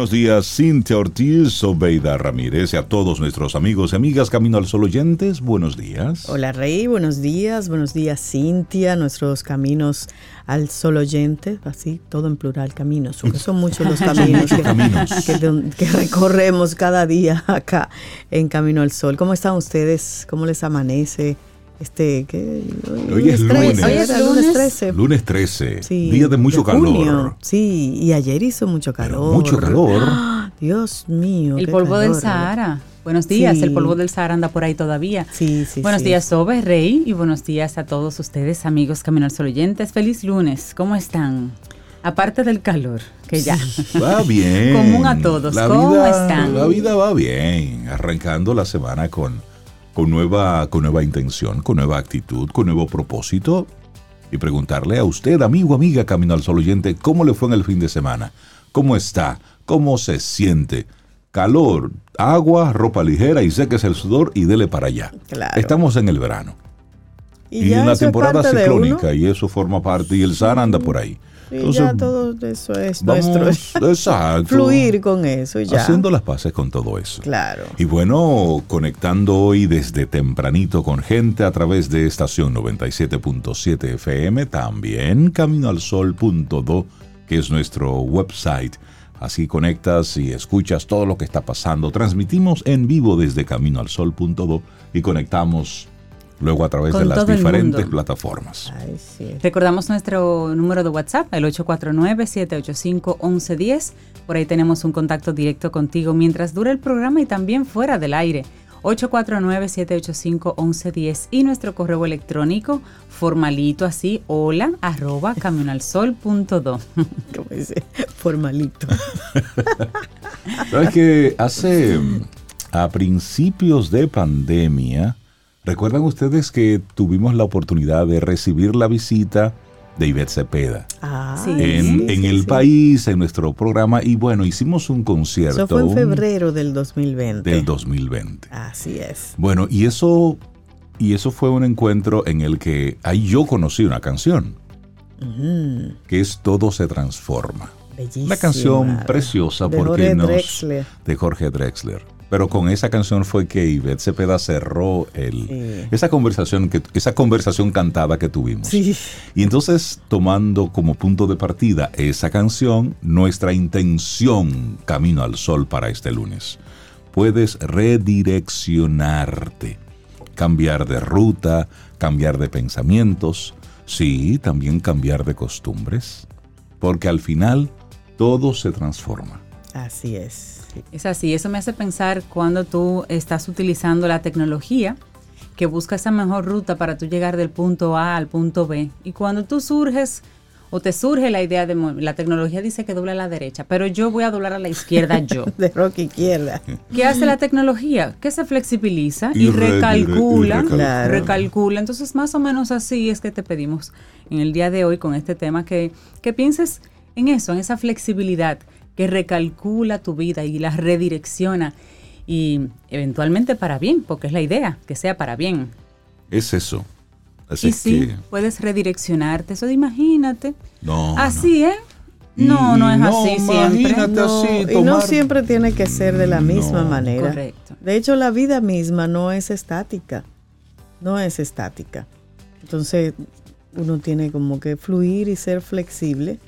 Buenos días, Cintia Ortiz, Obeida Ramírez y a todos nuestros amigos y amigas Camino al Sol oyentes, buenos días. Hola Rey, buenos días, buenos días Cintia, nuestros caminos al Sol oyentes, así todo en plural, caminos, porque son muchos los caminos, que, que, recorremos cada día acá en Camino al Sol. ¿Cómo están ustedes? ¿Cómo les amanece? Este, ¿qué? Hoy, es lunes. Hoy es lunes 13. Lunes 13. día de mucho calor. Sí, y ayer hizo mucho calor. mucho calor. Dios mío. El polvo del Sahara. Buenos días, el polvo del Sahara anda por ahí todavía. Sí, sí. Buenos días, Sobe, Rey, y buenos días a todos ustedes, amigos Camino al Sol oyentes. Feliz lunes, ¿cómo están? Aparte del calor, que ya. Va bien. Común a todos. ¿Cómo están? La vida va bien. Arrancando la semana con con nueva, con nueva intención, con nueva actitud, con nuevo propósito y preguntarle a usted, amigo, amiga, Camino al Sol oyente, cómo le fue en el fin de semana, cómo está, cómo se siente. Calor, agua, ropa ligera y es el sudor y dele para allá. Estamos en el verano. Y, en la temporada ciclónica y eso forma parte y el Sahara anda por ahí. Y ya todo eso es nuestro. Exacto. Fluir con eso ya. Haciendo las paces con todo eso. Claro. Y bueno, conectando hoy desde tempranito con gente a través de estación 97.7 FM, también caminoalsol.do, que es nuestro website. Así conectas y escuchas todo lo que está pasando. Transmitimos en vivo desde caminoalsol.do y conectamos luego a través de las diferentes plataformas. Recordamos nuestro número de WhatsApp, el 849-785-1110. Por ahí tenemos un contacto directo contigo mientras dura el programa y también fuera del aire. 849-785-1110 y nuestro correo electrónico formalito así, hola arroba camionalsol.do. ¿Cómo dice? Formalito. Sabes que hace a principios de pandemia, ¿Recuerdan ustedes que tuvimos la oportunidad de recibir la visita de Ivette Cepeda ah, en, el país, en nuestro programa? Y bueno, hicimos un concierto. Eso fue en febrero del 2020. Del 2020. Así es. Bueno, y eso, y eso fue un encuentro en el que ahí yo conocí una canción, que es Todo se transforma. Bellísima. Una canción preciosa de porque Jorge nos, Drexler. de Jorge Drexler pero con esa canción fue que Ivette Cepeda cerró el, esa, conversación que, esa conversación cantada que tuvimos. Y entonces, tomando como punto de partida esa canción, nuestra intención Camino al Sol para este lunes. Puedes redireccionarte, cambiar de ruta, cambiar de pensamientos, sí, también cambiar de costumbres, porque al final todo se transforma. Así es. Es así, eso me hace pensar cuando tú estás utilizando la tecnología que busca esa mejor ruta para tú llegar del punto A al punto B. Y cuando tú surges o te surge la idea de la tecnología dice que dobla a la derecha, pero yo voy a doblar a la izquierda yo. de rock izquierda. ¿Qué hace la tecnología? Que se flexibiliza y, recalcula, recalcula. Entonces, más o menos así es que te pedimos en el día de hoy con este tema que, que pienses en eso, en esa flexibilidad que recalcula tu vida y la redirecciona y eventualmente para bien, porque es la idea, que sea para bien. Es eso. Así y sí, puedes redireccionarte, eso de imagínate. No. Así, ¿eh? No, no es así siempre. así, y no siempre tiene que ser de la misma manera. Correcto. De hecho, la vida misma no es estática. No es estática. Entonces, uno tiene como que fluir y ser flexible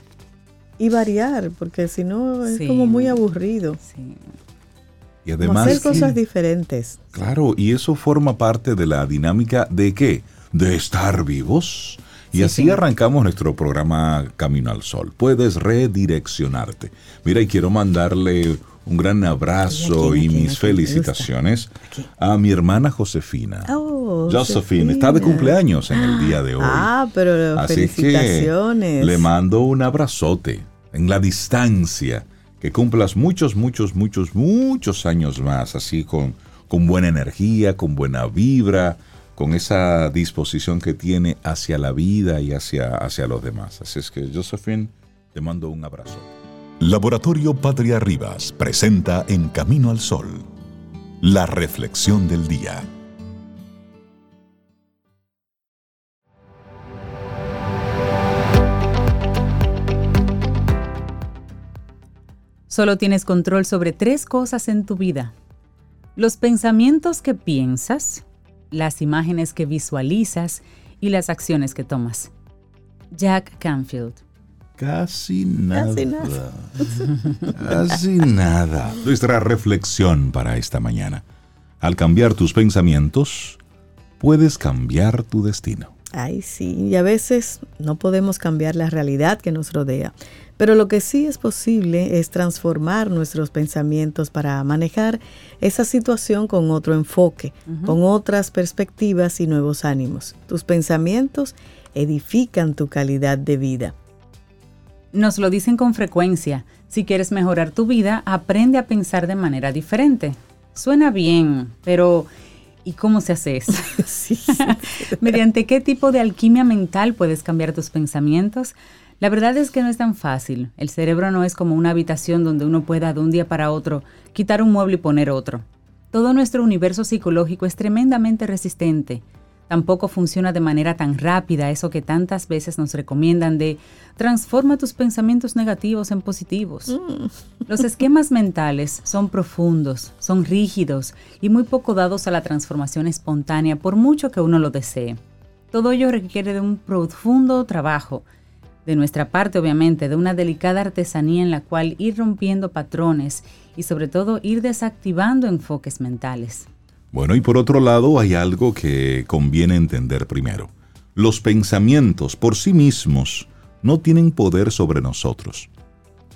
y variar, porque si no es como muy aburrido. Sí. Y además hacer cosas diferentes. Claro, y eso forma parte de la dinámica de qué? De estar vivos. Y así arrancamos nuestro programa Camino al Sol. Puedes redireccionarte. Mira, y quiero mandarle un gran abrazo y mis felicitaciones a mi hermana Josefina. Oh, Josephine está de cumpleaños en el día de hoy. Ah, pero Así felicitaciones. le mando un abrazote en la distancia, que cumplas muchos, muchos, muchos, muchos años más, así con, con buena energía, con buena vibra, con esa disposición que tiene hacia la vida y hacia, hacia los demás. Así es que, Josephine, te mando un abrazo. Laboratorio Patria Rivas presenta En Camino al Sol, la reflexión del día. Solo tienes control sobre tres cosas en tu vida. Los pensamientos que piensas, las imágenes que visualizas y las acciones que tomas. Jack Canfield. Casi nada. Casi nada. Casi nada. Nuestra reflexión para esta mañana. Al cambiar tus pensamientos, puedes cambiar tu destino. Ay, sí, y a veces no podemos cambiar la realidad que nos rodea, pero lo que sí es posible es transformar nuestros pensamientos para manejar esa situación con otro enfoque, con otras perspectivas y nuevos ánimos. Tus pensamientos edifican tu calidad de vida. Nos lo dicen con frecuencia. Si quieres mejorar tu vida, aprende a pensar de manera diferente. Suena bien, pero ¿y cómo se hace eso? ¿Mediante qué tipo de alquimia mental puedes cambiar tus pensamientos? La verdad es que no es tan fácil. El cerebro no es como una habitación donde uno pueda de un día para otro quitar un mueble y poner otro. Todo nuestro universo psicológico es tremendamente resistente Tampoco funciona de manera tan rápida eso que tantas veces nos recomiendan de transforma tus pensamientos negativos en positivos. Mm. Los esquemas mentales son profundos, son rígidos y muy poco dados a la transformación espontánea por mucho que uno lo desee. Todo ello requiere de un profundo trabajo, de nuestra parte obviamente, de una delicada artesanía en la cual ir rompiendo patrones y sobre todo ir desactivando enfoques mentales. Bueno, y por otro lado hay algo que conviene entender primero. Los pensamientos por sí mismos no tienen poder sobre nosotros.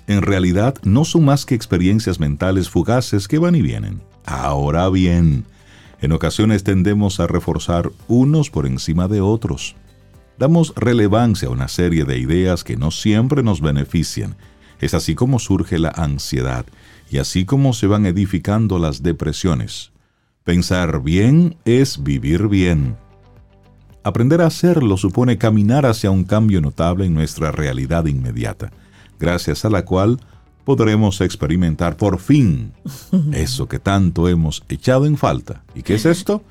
En realidad no son más que experiencias mentales fugaces que van y vienen. Ahora bien, en ocasiones tendemos a reforzar unos por encima de otros. Damos relevancia a una serie de ideas que no siempre nos benefician. Es así como surge la ansiedad y así como se van edificando las depresiones. Pensar bien es vivir bien. Aprender a hacerlo supone caminar hacia un cambio notable en nuestra realidad inmediata, gracias a la cual podremos experimentar por fin eso que tanto hemos echado en falta. ¿Y qué es esto?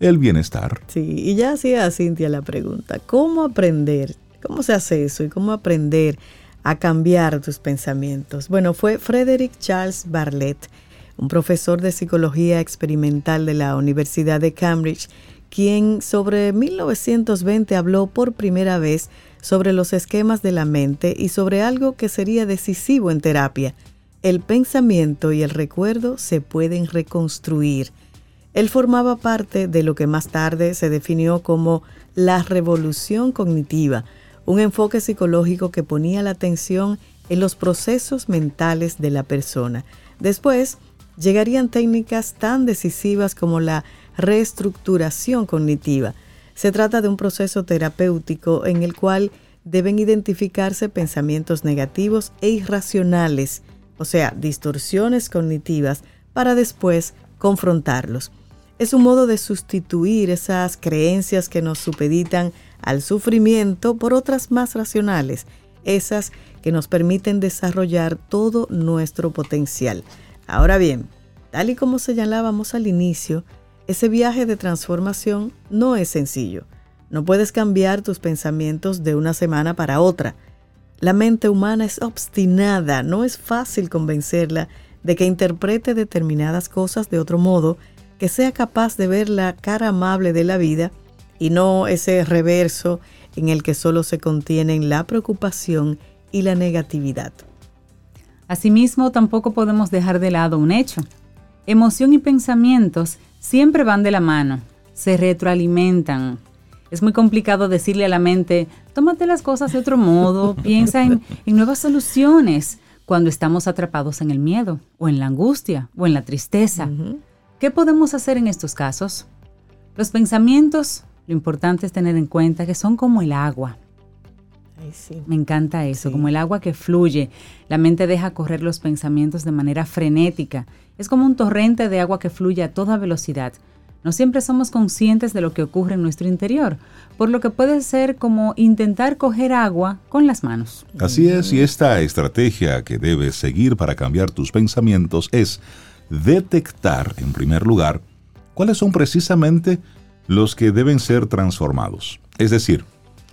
El bienestar. Sí, y ya hacía Cintia la pregunta, ¿cómo aprender? ¿Cómo se hace eso? ¿Y cómo aprender a cambiar tus pensamientos? Bueno, fue Frederick Charles Barlett un profesor de psicología experimental de la Universidad de Cambridge, quien sobre 1920 habló por primera vez sobre los esquemas de la mente y sobre algo que sería decisivo en terapia. El pensamiento y el recuerdo se pueden reconstruir. Él formaba parte de lo que más tarde se definió como la revolución cognitiva, un enfoque psicológico que ponía la atención en los procesos mentales de la persona. Después, llegarían técnicas tan decisivas como la reestructuración cognitiva. Se trata de un proceso terapéutico en el cual deben identificarse pensamientos negativos e irracionales, o sea, distorsiones cognitivas, para después confrontarlos. Es un modo de sustituir esas creencias que nos supeditan al sufrimiento por otras más racionales, esas que nos permiten desarrollar todo nuestro potencial. Ahora bien, tal y como señalábamos al inicio, ese viaje de transformación no es sencillo. No puedes cambiar tus pensamientos de una semana para otra. La mente humana es obstinada, no es fácil convencerla de que interprete determinadas cosas de otro modo, que sea capaz de ver la cara amable de la vida y no ese reverso en el que solo se contienen la preocupación y la negatividad. Asimismo, tampoco podemos dejar de lado un hecho. Emoción y pensamientos siempre van de la mano, se retroalimentan. Es muy complicado decirle a la mente, tómate las cosas de otro modo, piensa en, nuevas soluciones cuando estamos atrapados en el miedo, o en la angustia, o en la tristeza. ¿Qué podemos hacer en estos casos? Los pensamientos, lo importante es tener en cuenta que son como el agua. Me encanta eso, como el agua que fluye. La mente deja correr los pensamientos de manera frenética. Es como un torrente de agua que fluye a toda velocidad. no siempre somos conscientes de lo que ocurre en nuestro interior, por lo que puede ser como intentar coger agua con las manos. Así es, y esta estrategia que debes seguir para cambiar tus pensamientos es detectar, en primer lugar, cuáles son precisamente los que deben ser transformados. Es decir,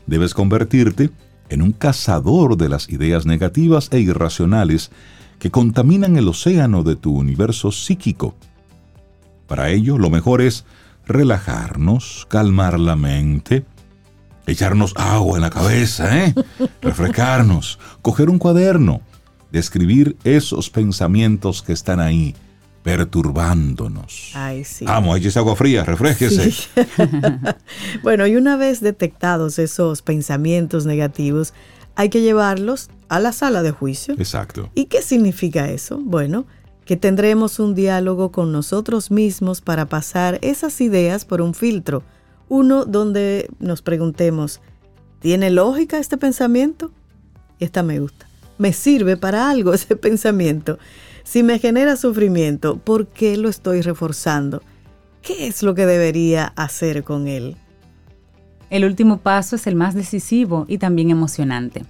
debes convertirte en un cazador de las ideas negativas e irracionales que contaminan el océano de tu universo psíquico. Para ello, lo mejor es relajarnos, calmar la mente, echarnos agua en la cabeza, ¿eh? refrescarnos, coger un cuaderno, describir esos pensamientos que están ahí, perturbándonos. Ay, sí. Vamos, esa agua fría, refresquese. bueno, y una vez detectados esos pensamientos negativos, hay que llevarlos a la sala de juicio. Exacto. ¿Y qué significa eso? Bueno, que tendremos un diálogo con nosotros mismos para pasar esas ideas por un filtro. Uno donde nos preguntemos, ¿tiene lógica este pensamiento? Esta me gusta. ¿Me sirve para algo ese pensamiento? Si me genera sufrimiento, ¿por qué lo estoy reforzando? ¿Qué es lo que debería hacer con él? El último paso es el más decisivo y también emocionante.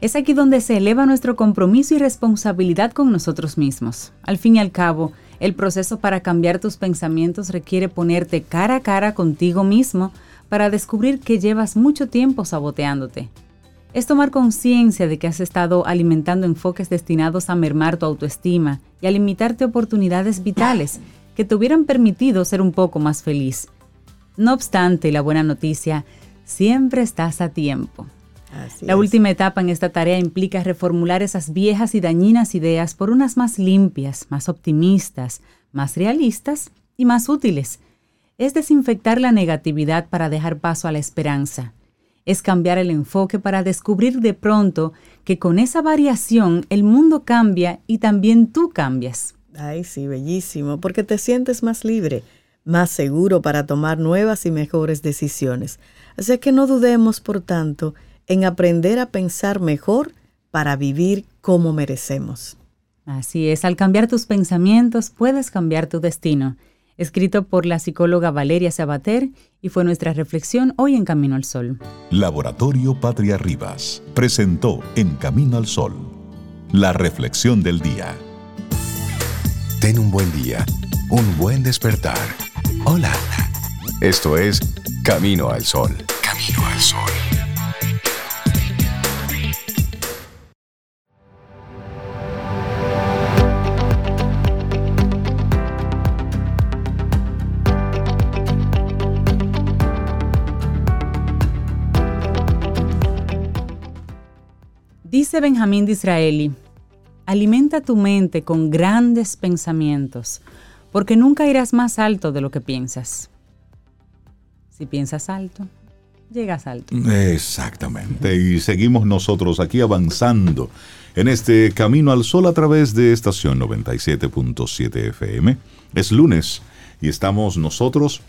Es aquí donde se eleva nuestro compromiso y responsabilidad con nosotros mismos. Al fin y al cabo, el proceso para cambiar tus pensamientos requiere ponerte cara a cara contigo mismo para descubrir que llevas mucho tiempo saboteándote, es tomar conciencia de que has estado alimentando enfoques destinados a mermar tu autoestima y a limitarte oportunidades vitales que te hubieran permitido ser un poco más feliz. No obstante, la buena noticia, siempre estás a tiempo. la última etapa en esta tarea implica reformular esas viejas y dañinas ideas por unas más limpias, más optimistas, más realistas y más útiles. Es desinfectar la negatividad para dejar paso a la esperanza es cambiar el enfoque para descubrir de pronto que con esa variación el mundo cambia y también tú cambias. Ay, sí, bellísimo, porque te sientes más libre, más seguro para tomar nuevas y mejores decisiones. Así que no dudemos, por tanto, en aprender a pensar mejor para vivir como merecemos. Así es, al cambiar tus pensamientos puedes cambiar tu destino escrito por la psicóloga Valeria Sabater y fue nuestra reflexión hoy en Camino al Sol. Laboratorio Patria Rivas presentó En Camino al Sol la reflexión del día. Ten un buen día, un buen despertar. Hola. Esto es Camino al Sol. Camino al Sol. Benjamín Disraeli, alimenta tu mente con grandes pensamientos, porque nunca irás más alto de lo que piensas. Si piensas alto, llegas alto. Exactamente, y seguimos nosotros aquí avanzando en este camino al sol a través de estación 97.7 FM. Es lunes y estamos nosotros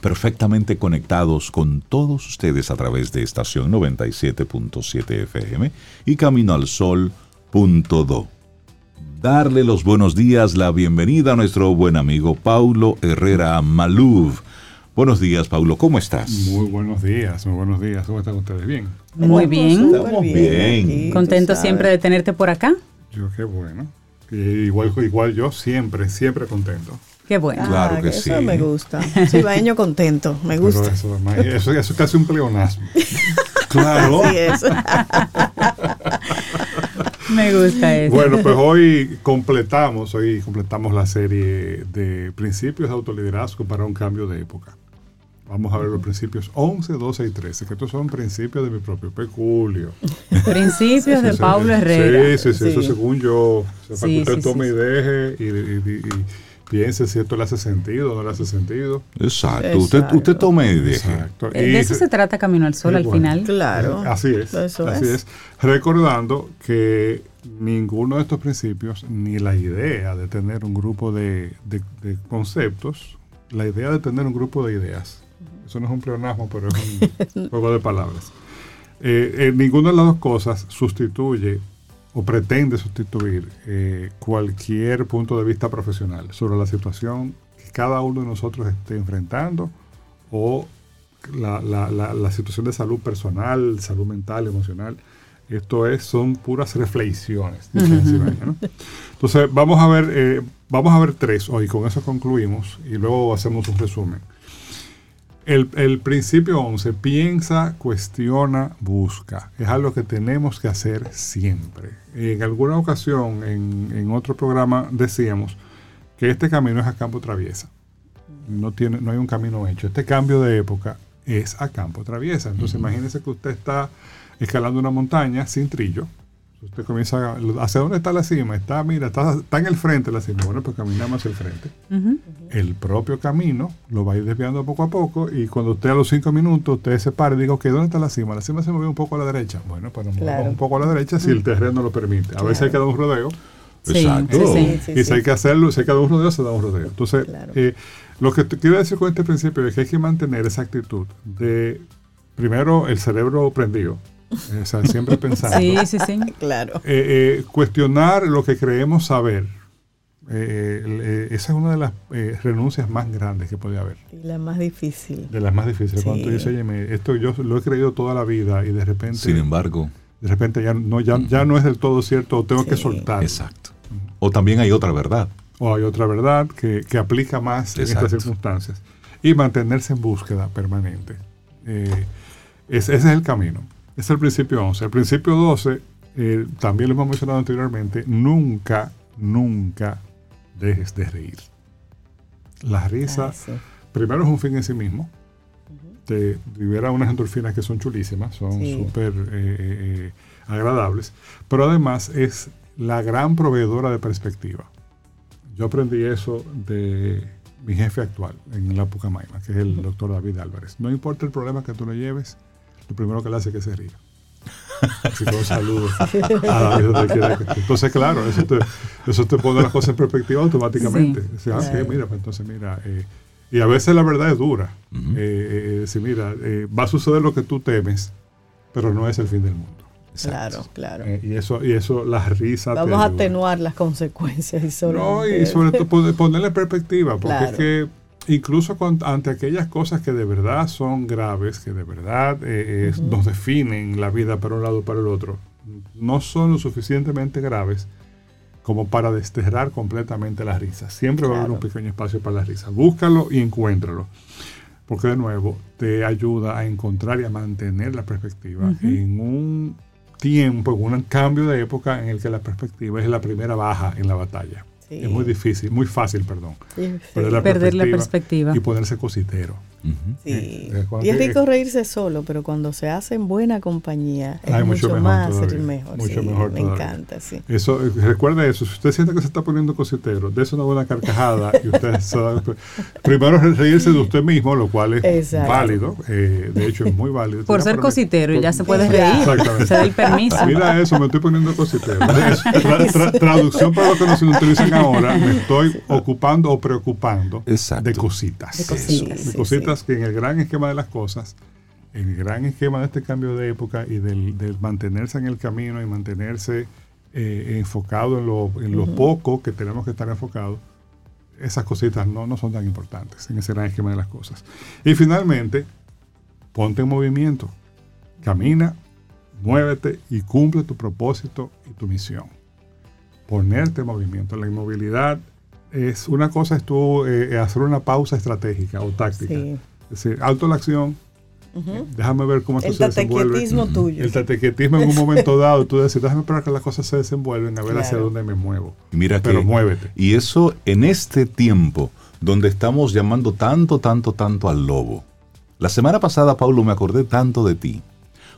perfectamente conectados con todos ustedes a través de estación 97.7 FM y Camino al Sol.do. Darle los buenos días, la bienvenida a nuestro buen amigo Paulo Herrera Maluv. Buenos días, Paulo, ¿cómo estás? Muy buenos días, muy buenos días. ¿Cómo están ustedes? ¿Bien? Muy bien. Estamos bien. Contento siempre de tenerte por acá. Yo qué bueno. igual, igual yo, siempre, siempre contento. Qué bueno. Claro ah, que, sí. Eso me gusta. Cibaeño contento, me gusta. Eso, es casi un pleonasmo. claro. Así es. me gusta eso. Bueno, pues hoy completamos, hoy completamos la serie de principios de autoliderazgo para un cambio de época. Vamos a ver los principios 11, 12 y 13, que estos son principios de mi propio peculio. Principios de Pablo Herrera. Sí, sí, sí, eso según yo. para que usted tome y deje y piense si esto le hace sentido o no le hace sentido. Exacto. Usted, usted tome y Exacto. De eso se trata Camino al Sol al final. Claro. Así es. así es. Recordando que ninguno de estos principios, ni la idea de tener un grupo de, conceptos, la idea de tener un grupo de ideas, eso no es un pleonasmo, pero es un juego de palabras. Eh, eh, ninguna de las dos cosas sustituye o pretende sustituir eh, cualquier punto de vista profesional sobre la situación que cada uno de nosotros esté enfrentando o la, la, la, situación de salud personal, salud mental, emocional. Esto es, son puras reflexiones. Entonces, vamos a ver, eh, vamos a ver tres hoy, con eso concluimos y luego hacemos un resumen. El, el, principio 11, piensa, cuestiona, busca. Es algo que tenemos que hacer siempre. En alguna ocasión, en, en otro programa, decíamos que este camino es a campo traviesa. No, tiene, no hay un camino hecho. Este cambio de época es a campo traviesa. Entonces, imagínese que usted está escalando una montaña sin trillo. Usted comienza a, ¿hacia dónde está la cima? Está, mira, está, está en el frente la cima. Bueno, pues caminamos hacia el frente. El propio camino lo va a ir desviando poco a poco y cuando usted a los cinco minutos, usted se para y diga, ok, ¿dónde está la cima? La cima se movió un poco a la derecha. Bueno, pues nos movemos un poco a la derecha si el terreno lo permite. A veces hay que dar un rodeo. Exacto. y si hay que hacerlo, si hay que dar un rodeo, se da un rodeo. Entonces, eh, lo que quiero decir con este principio es que hay que mantener esa actitud de, primero, el cerebro prendido. O sea, siempre pensando. Sí, sí, sí. claro. Eh, eh, cuestionar lo que creemos saber. Eh, esa es una de las renuncias más grandes que puede haber. Y la más difícil. De las más difíciles. Cuando tú dices, oye, esto yo lo he creído toda la vida y de repente. Sin embargo. De repente ya no, ya, ya no es del todo cierto, o tengo que soltar. Exacto. O también hay otra verdad o hay otra verdad que, aplica más en estas circunstancias. Y mantenerse en búsqueda permanente. Eh, ese, es el camino. Es el principio 11. El principio 12, eh, también lo hemos mencionado anteriormente, nunca, nunca dejes de reír. La risa, ah, primero es un fin en sí mismo. Te libera unas endorfinas que son chulísimas, son súper eh, agradables, pero además es la gran proveedora de perspectiva. Yo aprendí eso de mi jefe actual en la Pucamaima, que es el doctor David Álvarez. No importa el problema que tú le lleves, lo primero que le hace es que se ría. Así que un saludo a David. Entonces, claro, eso te, eso te pone las cosas en perspectiva automáticamente. Sí, ah, mira, pues entonces mira, eh, y a veces la verdad es dura. eh, eh, mira, eh, va a suceder lo que tú temes, pero no es el fin del mundo. Claro, claro. Eh, y eso, y eso, las risas. Vamos a atenuar las consecuencias y sobre, no, y sobre todo ponerle perspectiva, porque es que incluso ante aquellas cosas que de verdad son graves, que de verdad eh, nos definen la vida para un lado o para el otro, no son lo suficientemente graves como para desterrar completamente las risas. Siempre va a haber un pequeño espacio para las risas. Búscalo y encuéntralo. Porque de nuevo te ayuda a encontrar y a mantener la perspectiva en un tiempo, en un cambio de época en el que la perspectiva es la primera baja en la batalla. Es muy difícil, muy fácil, perdón. Perder, la, perspectiva y ponerse cositero. Sí. Eh, y es rico reírse solo, pero cuando se hace en buena compañía es mucho, más mejor. Mucho mejor me encanta, sí. Eso, eh, recuerda eso, si usted siente que se está poniendo cositero, dése una buena carcajada y usted sabe, primero reírse de usted mismo, lo cual es válido, eh, de hecho es muy válido. Por ser cositero y ya se puede reír, se da el permiso. Mira eso, me estoy poniendo cositero. traducción para lo que nos utilizan ahora, me estoy ocupando o preocupando de cositas. De cositas que en el gran esquema de las cosas, en el gran esquema de este cambio de época y del, mantenerse en el camino y mantenerse eh, enfocado en lo, poco que tenemos que estar enfocados, esas cositas no, no son tan importantes en ese gran esquema de las cosas. Y finalmente, ponte en movimiento, camina, muévete y cumple tu propósito y tu misión. Ponerte en movimiento. La inmovilidad es una cosa es tú eh, hacer una pausa estratégica o táctica. Es decir, alto la acción, déjame ver cómo esto se desenvuelve. El tuyo. El tatequetismo en un momento dado, tú decir, déjame esperar que las cosas se desenvuelven, a ver hacia dónde me muevo. mira Pero muévete. Y eso en este tiempo donde estamos llamando tanto, tanto, tanto al lobo. La semana pasada, Paulo, me acordé tanto de ti,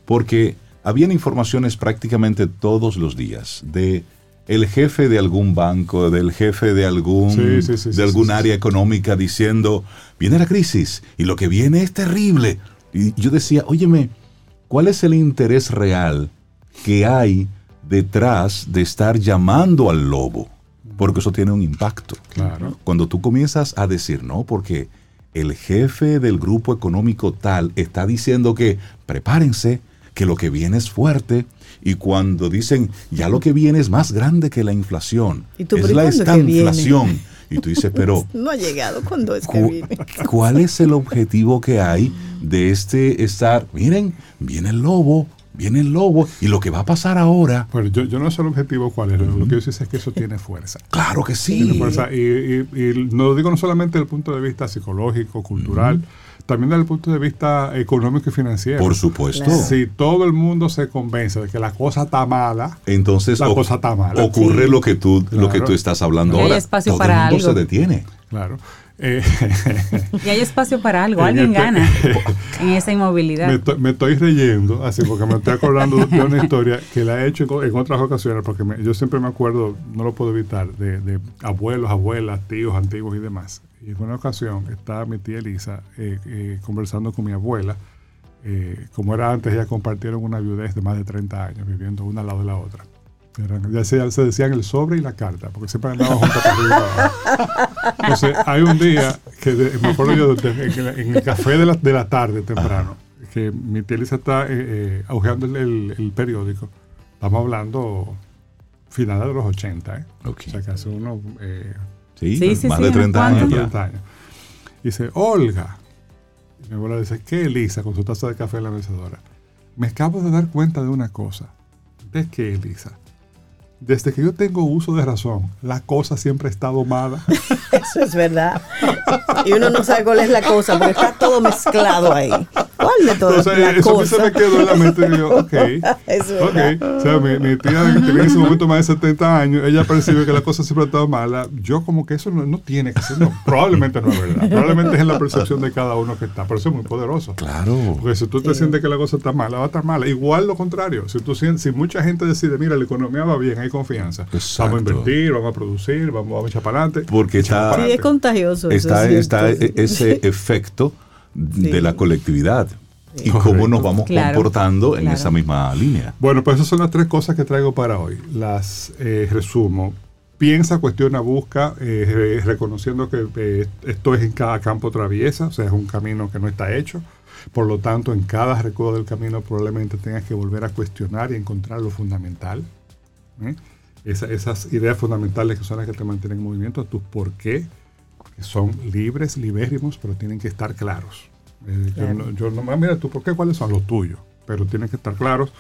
porque habían informaciones prácticamente todos los días de el jefe de algún banco, del jefe de algún de algún área económica diciendo, viene la crisis y lo que viene es terrible. Y yo decía, óyeme, ¿cuál es el interés real que hay detrás de estar llamando al lobo? Porque eso tiene un impacto. Claro. Cuando tú comienzas a decir, no, porque el jefe del grupo económico tal está diciendo que prepárense, que lo que viene es fuerte, y cuando dicen, ya lo que viene es más grande que la inflación, es la estanflación, Y tú dices, pero... No ha llegado cuando es que viene. ¿Cuál es el objetivo que hay de este estar? Miren, viene el lobo, viene el lobo y lo que va a pasar ahora. Pues yo, yo no sé el objetivo cuál es, lo que yo sé es que eso tiene fuerza. Claro que sí. Tiene fuerza y, y, no lo digo no solamente desde el punto de vista psicológico, cultural, también desde el punto de vista económico y financiero. Por supuesto. Si todo el mundo se convence de que la cosa está mala, entonces la cosa está mala. Ocurre lo que tú lo que tú estás hablando ahora. Hay espacio para el mundo se detiene. Claro. Eh, y hay espacio para algo, alguien este gana en esa inmovilidad. Me, estoy reyendo, así porque me estoy acordando de una historia que la he hecho en, otras ocasiones, porque yo siempre me acuerdo, no lo puedo evitar, de, abuelos, abuelas, tíos antiguos y demás. Y en una ocasión estaba mi tía Elisa eh, eh, conversando con mi abuela. como era antes, ya compartieron una viudez de más de 30 años, viviendo una al lado de la otra ya se, se, decían el sobre y la carta, porque siempre andaban juntos Entonces, hay un día que me acuerdo yo en, el café de la, de la tarde temprano, que mi tía Elisa está eh, eh el, el, periódico. Estamos hablando finales de los 80, ¿eh? O sea, que hace unos. Eh, sí, sí, más de 30 años. 30 años. Dice, Olga. Y mi abuela dice, ¿qué Elisa con su taza de café en la mecedora? Me acabo de dar cuenta de una cosa. ¿De qué, Elisa? Desde que yo tengo uso de razón, la cosa siempre ha estado mala. Eso es verdad. Y uno no sabe cuál es la cosa, porque está todo mezclado ahí. ¿Cuál de todas o sea, eso se me quedó en la mente y yo, ok. Eso ok. O sea, mi, mi, tía que tenía en ese momento más de 70 años, ella percibe que la cosa siempre ha estado mala. Yo como que eso no, no tiene que ser, no, probablemente no es verdad. Probablemente es en la percepción de cada uno que está. Pero eso es muy poderoso. Claro. Porque si tú te sientes que la cosa está mala, va a estar mala. Igual lo contrario. Si tú si mucha gente decide, mira, la economía va bien, hay confianza. Vamos a invertir, vamos a producir, vamos, a echar para adelante. Porque está, sí, es contagioso. Está, está ese efecto de la colectividad y cómo nos vamos comportando en esa misma línea. Bueno, pues esas son las tres cosas que traigo para hoy. Las eh, resumo. Piensa, cuestiona, busca, eh, reconociendo que eh, esto es en cada campo traviesa, o sea, es un camino que no está hecho. Por lo tanto, en cada recodo del camino probablemente tengas que volver a cuestionar y encontrar lo fundamental. Esas ideas fundamentales que son las que te mantienen en movimiento, tus por qué, que son libres, libérrimos, pero tienen que estar claros. Eh, yo, no, mira, tú, ¿por qué? ¿Cuáles son los tuyos? Pero tienen que estar claros.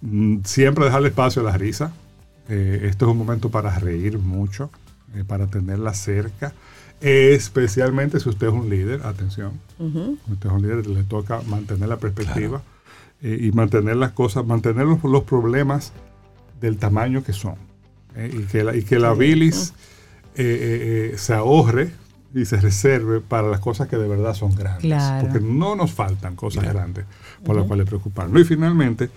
Mm, siempre dejarle espacio a la risa. Eh, esto es un momento para reír mucho, eh, para tenerla cerca. especialmente si usted es un líder, atención. Si usted es un líder, le toca mantener la perspectiva y mantener las cosas, mantener los, problemas del tamaño que son. y, que la, y que la bilis se ahorre y se reserve para las cosas que de verdad son grandes. Porque no nos faltan cosas grandes por las cuales preocuparnos. Y finalmente,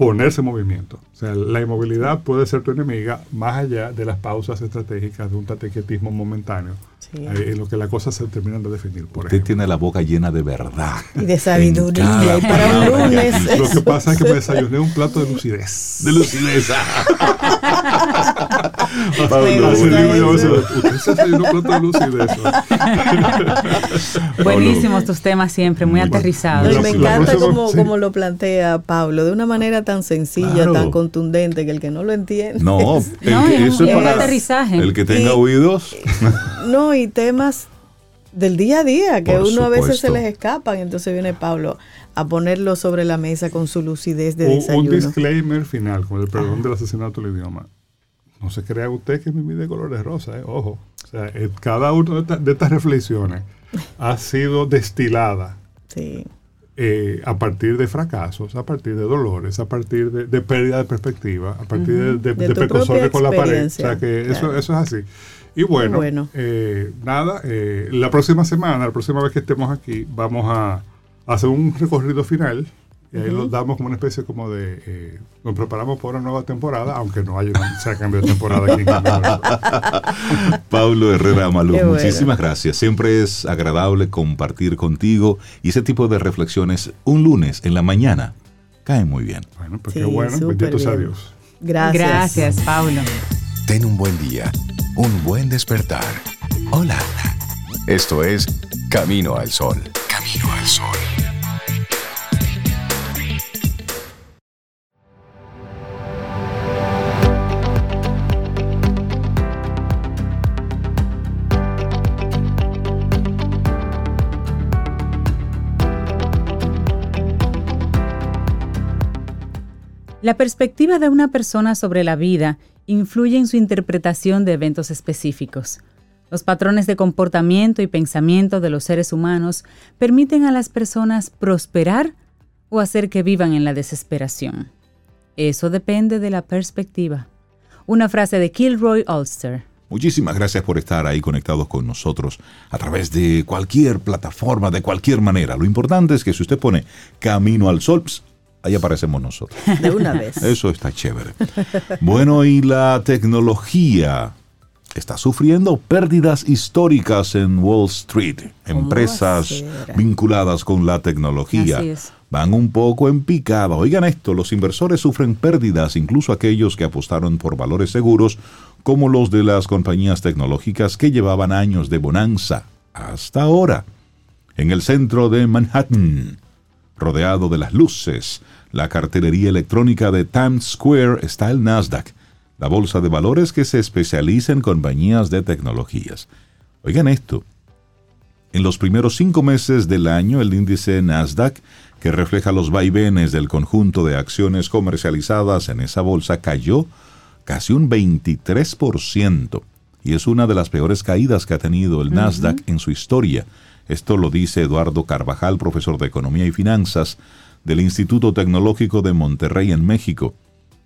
ponerse en movimiento. O sea, la inmovilidad puede ser tu enemiga más allá de las pausas estratégicas de un tatequietismo momentáneo en lo que las cosas se terminan de definir. Por Usted tiene la boca llena de verdad. Y de sabiduría. Y para un lunes. Lo que pasa es que me desayuné un plato de lucidez. De lucidez. Pablo, usted se desayunó un plato de lucidez. Buenísimos tus temas siempre, muy, aterrizados. me encanta como, como, lo plantea Pablo, de una manera tan sencilla, tan contundente, que el que no lo entiende. No, eso es para aterrizaje. El que tenga oídos. No, y temas del día a día que uno a veces se les escapan. Entonces viene Pablo a ponerlo sobre la mesa con su lucidez de desayuno. Un disclaimer final, con el perdón del asesinato del idioma. No se crea usted que mi vida de color de rosa, eh, ojo. O sea, eh, cada una de, estas reflexiones ha sido destilada eh, a partir de fracasos, a partir de dolores, a partir de, pérdida de perspectiva, a partir de, de, con la pared. O sea, que eso, eso es así. Y bueno, eh, nada, eh, la próxima semana, la próxima vez que estemos aquí, vamos a, hacer un recorrido final y ahí lo damos como una especie como de... Eh, nos preparamos para una nueva temporada, aunque no haya una, sea cambio de temporada aquí. Pablo Herrera Malú, muchísimas gracias. Siempre es agradable compartir contigo y ese tipo de reflexiones un lunes en la mañana caen muy bien. Bueno, pues qué bueno, bendito sea Dios. Gracias. Gracias, Pablo. Ten un buen día un buen despertar. Hola. Esto es Camino al Sol. Camino al Sol. La perspectiva de una persona sobre la vida influye en su interpretación de eventos específicos. Los patrones de comportamiento y pensamiento de los seres humanos permiten a las personas prosperar o hacer que vivan en la desesperación. Eso depende de la perspectiva. Una frase de Kilroy Ulster. Muchísimas gracias por estar ahí conectados con nosotros a través de cualquier plataforma, de cualquier manera. Lo importante es que si usted pone Camino al Sol, ahí aparecemos nosotros. De una vez. Eso está chévere. Bueno, y la tecnología está sufriendo pérdidas históricas en Wall Street. Empresas vinculadas con la tecnología van un poco en picada. Oigan esto, los inversores sufren pérdidas, incluso aquellos que apostaron por valores seguros, como los de las compañías tecnológicas que llevaban años de bonanza hasta ahora. En el centro de Manhattan, rodeado de las luces, la cartelería electrónica de Times Square está el Nasdaq, la bolsa de valores que se especializa en compañías de tecnologías. Oigan esto. En los primeros cinco meses del año, el índice Nasdaq, que refleja los vaivenes del conjunto de acciones comercializadas en esa bolsa, cayó casi un 23%, y es una de las peores caídas que ha tenido el Nasdaq en su historia. Esto lo dice Eduardo Carvajal, profesor de Economía y Finanzas del Instituto Tecnológico de Monterrey en México,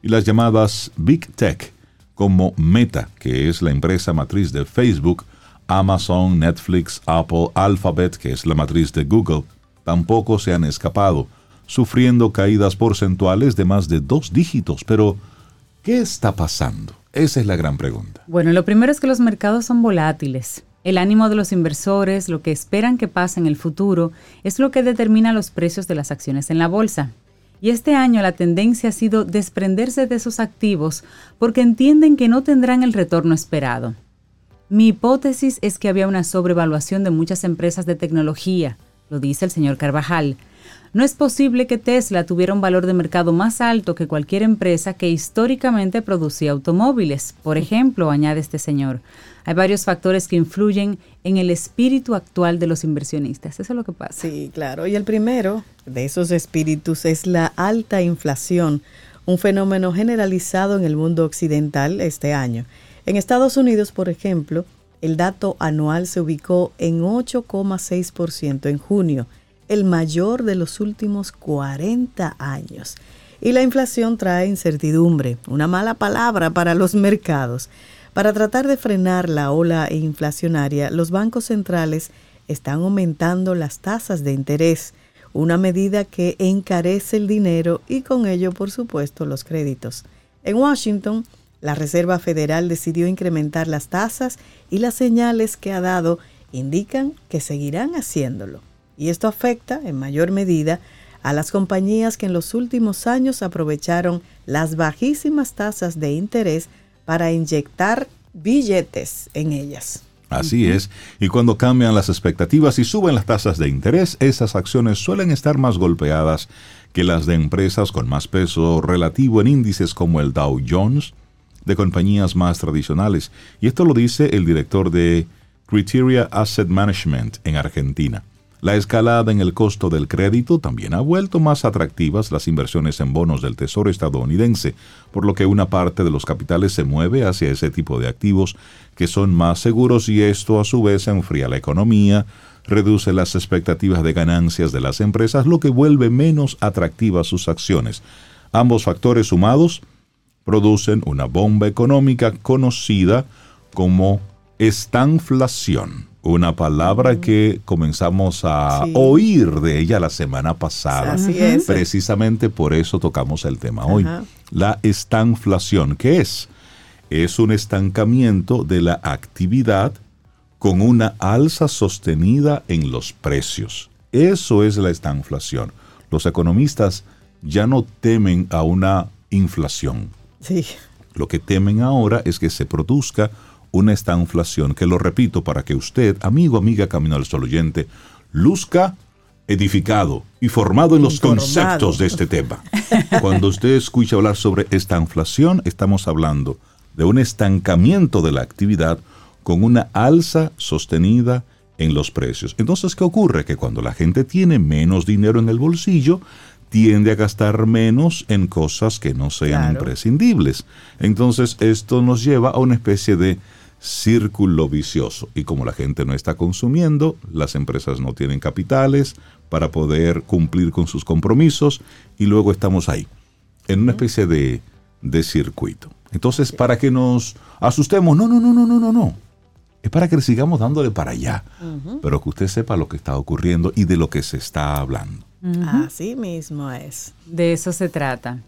y las llamadas Big Tech, como Meta, que es la empresa matriz de Facebook, Amazon, Netflix, Apple, Alphabet, que es la matriz de Google, tampoco se han escapado, sufriendo caídas porcentuales de más de dos dígitos, pero ¿Qué está pasando? Esa es la gran pregunta. Bueno, lo primero es que los mercados son volátiles. El ánimo de los inversores, lo que esperan que pase en el futuro, es lo que determina los precios de las acciones en la bolsa. Y este año la tendencia ha sido desprenderse de esos activos porque entienden que no tendrán el retorno esperado. Mi hipótesis es que había una sobrevaluación de muchas empresas de tecnología, lo dice el señor Carvajal, no es posible que Tesla tuviera un valor de mercado más alto que cualquier empresa que históricamente producía automóviles. Por ejemplo, añade este señor, hay varios factores que influyen en el espíritu actual de los inversionistas. Eso es lo que pasa. Sí, claro. Y el primero de esos espíritus es la alta inflación, un fenómeno generalizado en el mundo occidental este año. En Estados Unidos, por ejemplo, el dato anual se ubicó en 8,6% en junio el mayor de los últimos 40 años. Y la inflación trae incertidumbre, una mala palabra para los mercados. Para tratar de frenar la ola inflacionaria, los bancos centrales están aumentando las tasas de interés, una medida que encarece el dinero y con ello, por supuesto, los créditos. En Washington, la Reserva Federal decidió incrementar las tasas y las señales que ha dado indican que seguirán haciéndolo y esto afecta en mayor medida a las compañías que en los últimos años aprovecharon las bajísimas tasas de interés para inyectar billetes en ellas. Así es, y cuando cambian las expectativas y suben las tasas de interés, esas acciones suelen estar más golpeadas que las de empresas con más peso relativo en índices como el Dow Jones, de compañías más tradicionales. Y esto lo dice el director de Criteria Asset Management en Argentina. La escalada en el costo del crédito también ha vuelto más atractivas las inversiones en bonos del Tesoro estadounidense, por lo que una parte de los capitales se mueve hacia ese tipo de activos que son más seguros y esto a su vez enfría la economía, reduce las expectativas de ganancias de las empresas, lo que vuelve menos atractivas sus acciones. Ambos factores sumados producen una bomba económica conocida como estanflación una palabra que comenzamos a oír de ella la semana pasada. Precisamente por eso tocamos el tema hoy. La estanflación, ¿qué es? Es un estancamiento de la actividad con una alza sostenida en los precios. Eso es la estanflación. Los economistas ya no temen a una inflación. Sí. Lo que temen ahora es que se produzca una estanflación, que lo repito para que usted, amigo, amiga, camino al sol oyente, luzca edificado y formado en los conceptos de este tema. Cuando usted escucha hablar sobre estanflación, estamos hablando de un estancamiento de la actividad con una alza sostenida en los precios. Entonces, ¿qué ocurre? Que cuando la gente tiene menos dinero en el bolsillo, tiende a gastar menos en cosas que no sean imprescindibles. Entonces esto nos lleva a una especie de círculo vicioso. Y como la gente no está consumiendo, las empresas no tienen capitales para poder cumplir con sus compromisos y luego estamos ahí, en una especie de, de circuito. Entonces, para que nos asustemos, no, no, no, no, no, no, no. Es para que sigamos dándole para allá, pero que usted sepa lo que está ocurriendo y de lo que se está hablando. Así mismo es. De eso se trata.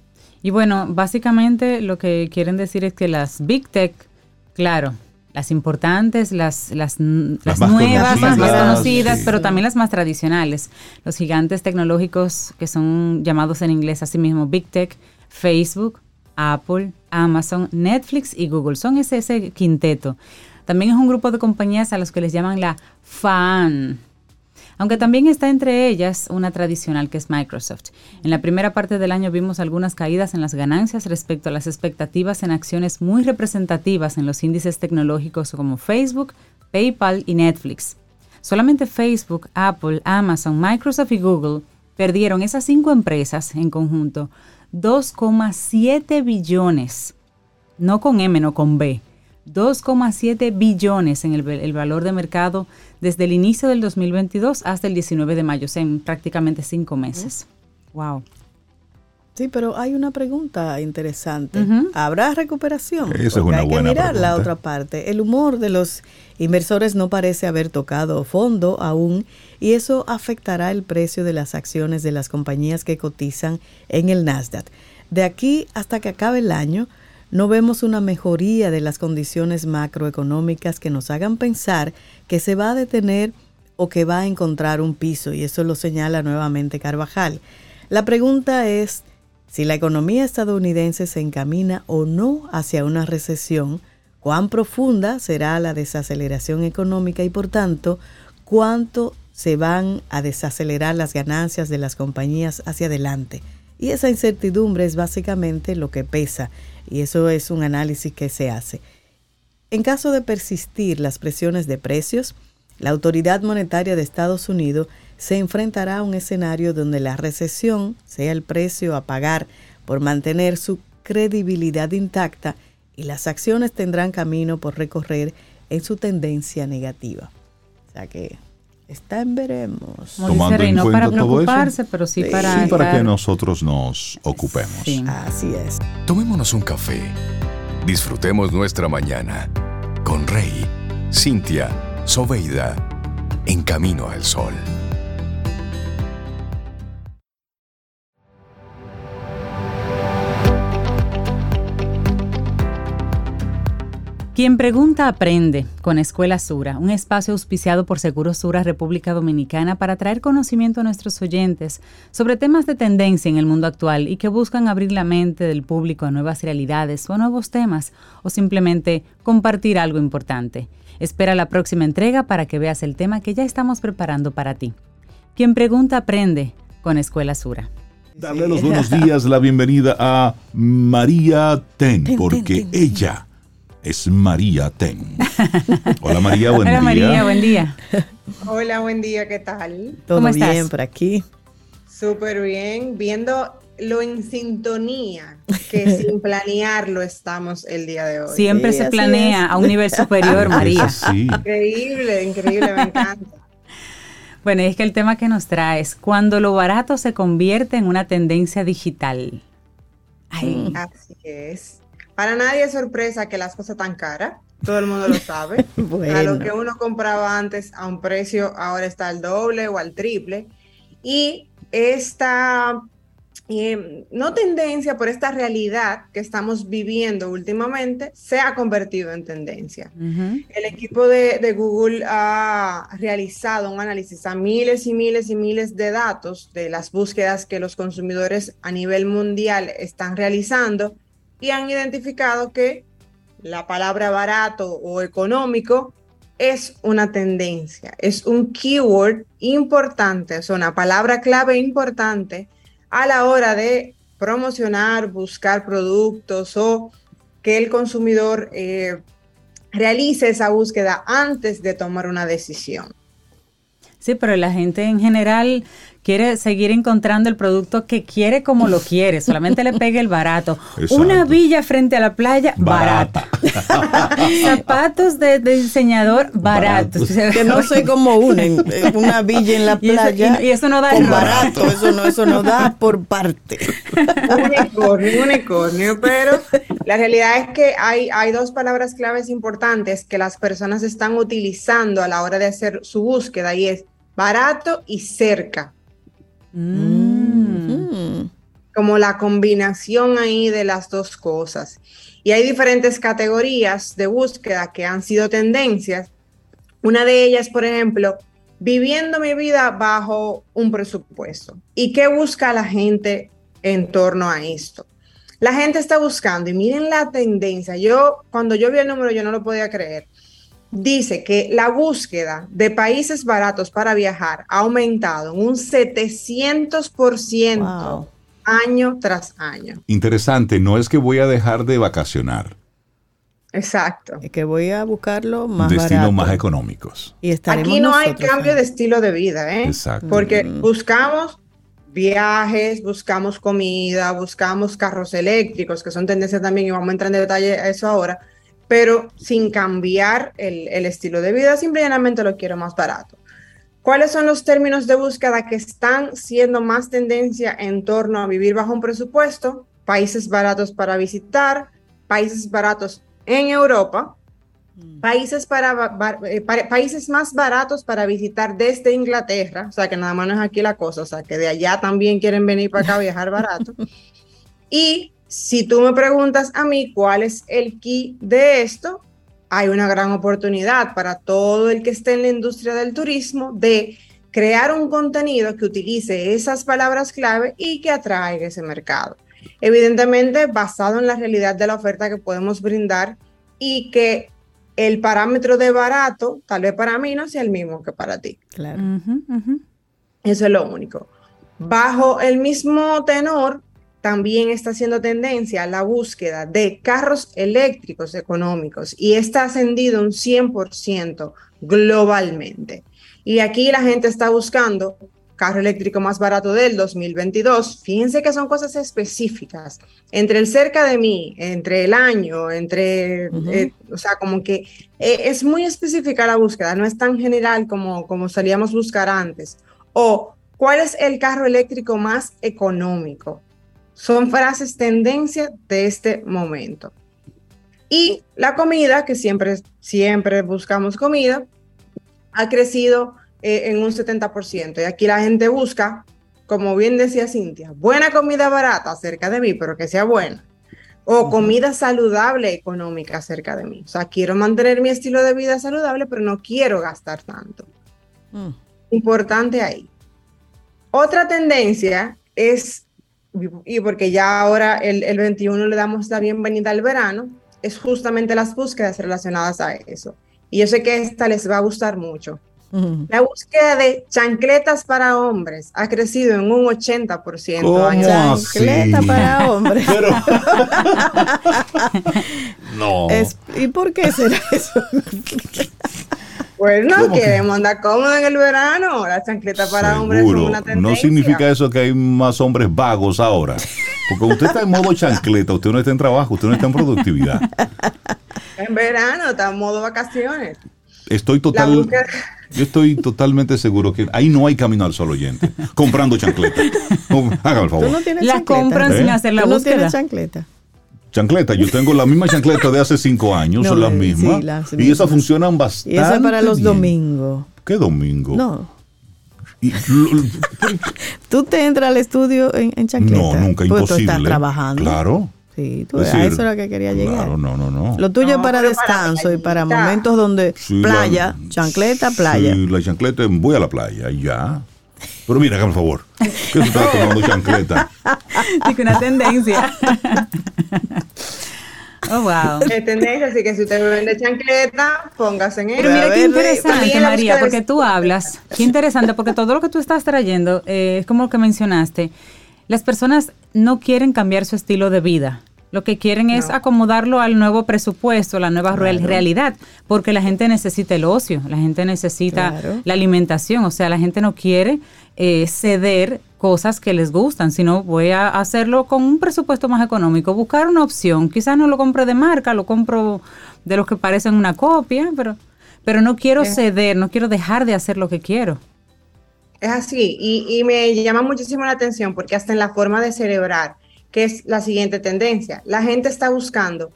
Y bueno, básicamente lo que quieren decir es que las Big Tech, claro, las importantes, las, las, las, nuevas, las más conocidas, pero también las más tradicionales. Los gigantes tecnológicos que son llamados en inglés así mismo Big Tech, Facebook, Apple, Amazon, Netflix y Google. Son ese, ese quinteto. También es un grupo de compañías a los que les llaman la FAN, aunque también está entre ellas una tradicional que es Microsoft. En la primera parte del año vimos algunas caídas en las ganancias respecto a las expectativas en acciones muy representativas en los índices tecnológicos como Facebook, PayPal y Netflix. Solamente Facebook, Apple, Amazon, Microsoft y Google perdieron esas cinco empresas en conjunto 2,7 billones, no con M, no con B, 2,7 billones en el, valor de mercado desde el inicio del 2022 hasta el 19 de mayo, o sea, en prácticamente cinco meses. Wow. Sí, pero hay una pregunta interesante. ¿Habrá recuperación? Esa es una hay que mirar la otra parte. El humor de los inversores no parece haber tocado fondo aún y eso afectará el precio de las acciones de las compañías que cotizan en el Nasdaq. De aquí hasta que acabe el año, no vemos una mejoría de las condiciones macroeconómicas que nos hagan pensar que se va a detener o que va a encontrar un piso, y eso lo señala nuevamente Carvajal. La pregunta es si la economía estadounidense se encamina o no hacia una recesión, cuán profunda será la desaceleración económica y por tanto cuánto se van a desacelerar las ganancias de las compañías hacia adelante. Y esa incertidumbre es básicamente lo que pesa y eso es un análisis que se hace. En caso de persistir las presiones de precios, la autoridad monetaria de Estados Unidos se enfrentará a un escenario donde la recesión sea el precio a pagar por mantener su credibilidad intacta y las acciones tendrán camino por recorrer en su tendencia negativa. O sea que está en veremos. Tomando en no para preocuparse, pero sí, para... Sí, para que nosotros nos ocupemos. Así es. Tomémonos un café. Disfrutemos nuestra mañana con Rey, Cintia, Soveida, en camino al sol. Quien pregunta aprende con Escuela Sura, un espacio auspiciado por Seguro Sura República Dominicana para traer conocimiento a nuestros oyentes sobre temas de tendencia en el mundo actual y que buscan abrir la mente del público a nuevas realidades o a nuevos temas o simplemente compartir algo importante. Espera la próxima entrega para que veas el tema que ya estamos preparando para ti. Quien pregunta aprende con Escuela Sura. Darle los buenos días, la bienvenida a María Ten, porque ella es María Ten. Hola María, buen Hola, María, buen día. Hola, buen día, ¿qué tal? Todo ¿Cómo bien estás? por aquí. Súper bien, viendo lo en sintonía que sin planearlo estamos el día de hoy. Siempre se planea a un nivel superior, María. Increíble, increíble, me encanta. Bueno, es que el tema que nos trae es cuando lo barato se convierte en una tendencia digital. Ay. Así es. Para nadie es sorpresa que las cosas están caras. Todo el mundo lo sabe. A lo que uno compraba antes a un precio, ahora está al doble o al triple. Y esta, eh, no tendencia, por esta realidad que estamos viviendo últimamente, se ha convertido en tendencia. El equipo de, de, Google ha realizado un análisis a miles y miles y miles de datos de las búsquedas que los consumidores a nivel mundial están realizando y han identificado que la palabra barato o económico es una tendencia, es un keyword importante, es una palabra clave importante a la hora de promocionar, buscar productos o que el consumidor eh, realice esa búsqueda antes de tomar una decisión. Sí, pero la gente en general quiere seguir encontrando el producto que quiere como lo quiere, solamente le pegue el barato. Una villa frente a la playa, barata. Zapatos de, diseñador, baratos. Que no soy como una, una villa en la playa. Y eso, no da barato, eso no, eso no da por parte. unicornio, unicornio, pero la realidad es que hay, hay dos palabras claves importantes que las personas están utilizando a la hora de hacer su búsqueda y es barato y cerca. Mm. Como la combinación ahí de las dos cosas. Y hay diferentes categorías de búsqueda que han sido tendencias. Una de ellas, por ejemplo, viviendo mi vida bajo un presupuesto. ¿Y qué busca la gente en torno a esto? La gente está buscando, y miren la tendencia. Yo, cuando yo vi el número, yo no lo podía creer dice que la búsqueda de países baratos para viajar ha aumentado en un 700% año tras año. Interesante, no es que voy a dejar de vacacionar. Exacto. Es que voy a buscarlo más Destinos más económicos. Y Aquí no hay cambio de estilo de vida, ¿eh? Exacto. Porque mm. buscamos viajes, buscamos comida, buscamos carros eléctricos, que son tendencias también, y vamos a entrar en detalle a eso ahora pero sin cambiar el, estilo de vida, simplemente lo quiero más barato. ¿Cuáles son los términos de búsqueda que están siendo más tendencia en torno a vivir bajo un presupuesto? Países baratos para visitar, países baratos en Europa, mm. países, para, eh, países más baratos para visitar desde Inglaterra, o sea que nada más no es aquí la cosa, o sea que de allá también quieren venir para acá a viajar barato. y si tú me preguntas a mí cuál es el key de esto, hay una gran oportunidad para todo el que esté en la industria del turismo de crear un contenido que utilice esas palabras clave y que atraiga ese mercado. Evidentemente, basado en la realidad de la oferta que podemos brindar y que el parámetro de barato, tal vez para mí no sea el mismo que para ti. Claro. Eso es lo único. Bajo el mismo tenor, también está haciendo tendencia la búsqueda de carros eléctricos económicos y está ascendido un 100% globalmente. Y aquí la gente está buscando carro eléctrico más barato del 2022. Fíjense que son cosas específicas. Entre el cerca de mí, entre el año, entre, eh, o sea, como que eh, es muy específica la búsqueda, no es tan general como, como solíamos buscar antes. O, ¿cuál es el carro eléctrico más económico? Son frases tendencia de este momento. Y la comida, que siempre, siempre buscamos comida, ha crecido eh, en un 70%. Y aquí la gente busca, como bien decía Cintia, buena comida barata cerca de mí, pero que sea buena. O comida saludable económica cerca de mí. O sea, quiero mantener mi estilo de vida saludable, pero no quiero gastar tanto. Mm. Importante ahí. Otra tendencia es y porque ya ahora el, el 21 le damos la bienvenida al verano, es justamente las búsquedas relacionadas a eso. Y yo sé que esta les va a gustar mucho. La búsqueda de chancletas para hombres ha crecido en un 80%. ¿Cómo Chancleta para hombres. no. ¿Y por qué será eso? Pues no queremos andar cómodos en el verano. La chancleta para hombres es una tendencia. No significa eso que hay más hombres vagos ahora. Porque usted está en modo chancleta, usted no está en trabajo, usted no está en productividad. En verano, está en modo vacaciones. Estoy total. Yo estoy totalmente seguro que ahí no hay camino al solo oyente. Comprando chancleta. Hágame el favor. la compran sin ¿Eh? hacer la búsqueda. No tienes chancleta. Chancleta, yo tengo la misma chancleta de hace cinco años, son las mismas. y esas funcionan bastante. Y esa para los domingos. ¿Qué domingo? No. ¿Tú te entras al estudio en, chancleta? No, nunca, pues imposible. Tú estás trabajando. Claro. Sí, tú, a eso era que quería llegar. no, no, no. Lo tuyo es para descanso y para momentos donde playa, chancleta, playa. Sí, la chancleta, voy a la playa, ya. Pero mira, por favor. ¿Qué tú estás tomando chancleta? Dice una tendencia. Oh, wow. Es tendencia, así que si usted vende chancleta, póngase en él. Pero mira qué interesante, María, porque tú hablas. Qué interesante, porque todo lo que tú estás trayendo eh, es como lo que mencionaste. Las personas no quieren cambiar su estilo de vida Lo que quieren es acomodarlo al nuevo presupuesto, la nueva realidad, porque la gente necesita el ocio, la gente necesita la alimentación, o sea, la gente no quiere eh, ceder cosas que les gustan, sino voy a hacerlo con un presupuesto más económico, buscar una opción, quizás no lo compre de marca, lo compro de los que parecen una copia, pero, pero no quiero ceder, no quiero dejar de hacer lo que quiero. Es así, y, y me llama muchísimo la atención porque hasta en la forma de celebrar, que es la siguiente tendencia, la gente está buscando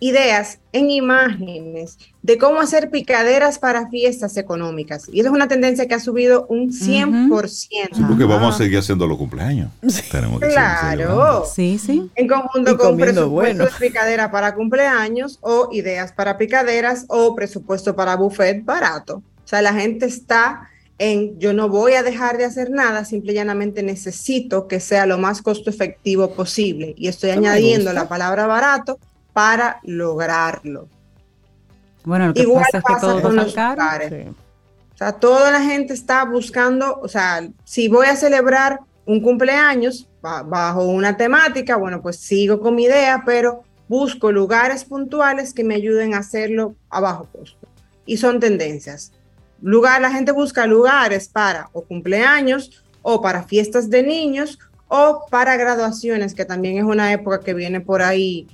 ideas en imágenes de cómo hacer picaderas para fiestas económicas. Y eso es una tendencia que ha subido un 100%. Sí, porque vamos a seguir haciendo los cumpleaños. claro. Sí, sí. En conjunto con presupuesto de picadera para cumpleaños o ideas para picaderas o presupuesto para buffet barato. O sea, la gente está en yo no voy a dejar de hacer nada, simple y llanamente necesito que sea lo más costo efectivo posible. Y estoy añadiendo la palabra barato para lograrlo. Bueno, lo que Igual pasa, es que todo con los caro. O sea, toda la gente está buscando, o sea, si voy a celebrar un cumpleaños bajo una temática, bueno, pues sigo con mi idea, pero busco lugares puntuales que me ayuden a hacerlo a bajo costo. Y son tendencias. Lugar, la gente busca lugares para o cumpleaños o para fiestas de niños o para graduaciones, que también es una época que viene por ahí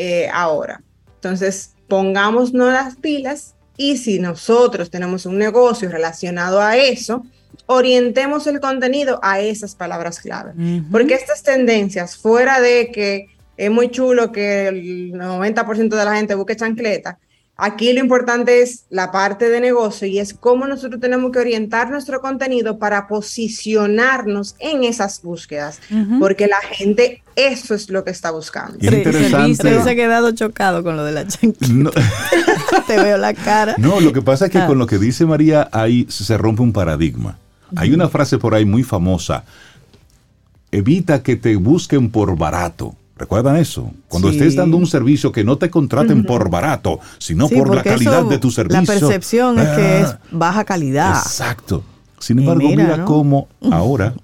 eh, ahora. Entonces, pongámonos las pilas y si nosotros tenemos un negocio relacionado a eso, orientemos el contenido a esas palabras clave. Porque estas tendencias, fuera de que es muy chulo que el 90% de la gente busque chancleta, Aquí lo importante es la parte de negocio y es cómo nosotros tenemos que orientar nuestro contenido para posicionarnos en esas búsquedas, porque la gente eso es lo que está buscando. Es interesante. se ha quedado chocado con lo de la chanquita. Te veo la cara. No, lo que pasa es que ah. con lo que dice María ahí se rompe un paradigma. Hay una frase por ahí muy famosa. Evita que te busquen por barato. ¿Recuerdan eso? Cuando estés dando un servicio que no te contraten por barato, sino por la calidad de tu servicio. La percepción es que es ah. baja calidad. Exacto. Sin embargo, mira, cómo ahora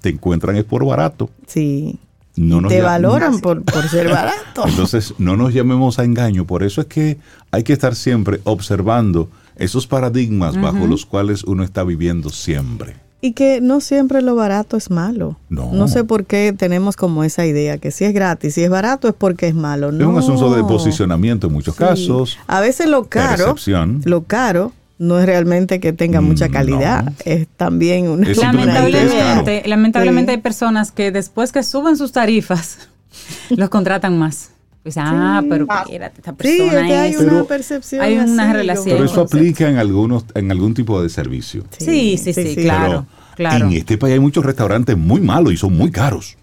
te encuentran es por barato. Sí. No te valoran por, ser barato. Entonces, no nos llamemos a engaño. Por eso es que hay que estar siempre observando esos paradigmas bajo los cuales uno está viviendo siempre. Y que no siempre lo barato es malo. No. No sé por qué tenemos como esa idea que si es gratis, si es barato es porque es malo. No. Es un asunto de posicionamiento en muchos casos. A veces lo caro, lo caro no es realmente que tenga mucha mm, calidad, es también una... lamentablemente, lamentablemente hay personas que después que suben sus tarifas, los contratan más. Pues, ah, pero esta persona sí, hay una percepción. Hay una relación. Pero eso aplica en algunos, en algún tipo de servicio. Sí, sí, sí, claro, claro. En este país hay muchos restaurantes muy malos y son muy caros.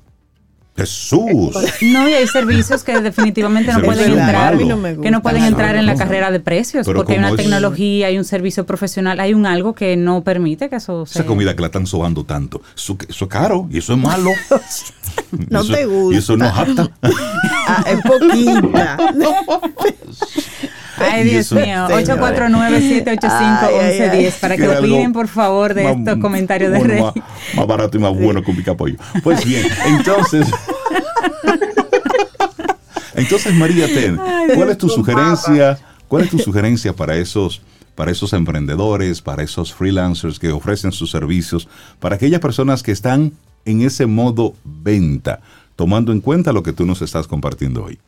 Jesús. No, y hay servicios que definitivamente no pueden entrar, que no pueden entrar en la carrera de precios, porque hay una tecnología, hay un servicio profesional, hay un algo que no permite que eso sea. Esa comida que la están sobando tanto, eso, es caro y eso es malo. no te gusta. Y eso no apta. ah, es poquita. Ay, Dios mío. 849-785-1110 para que opinen, por favor, de estos comentarios de Rey. Más, barato y más bueno que un picapollo. Pues bien, entonces. entonces, María Ten, ¿cuál es tu sugerencia? ¿Cuál es tu sugerencia para esos, para esos emprendedores, para esos freelancers que ofrecen sus servicios, para aquellas personas que están en ese modo venta, tomando en cuenta lo que tú nos estás compartiendo hoy?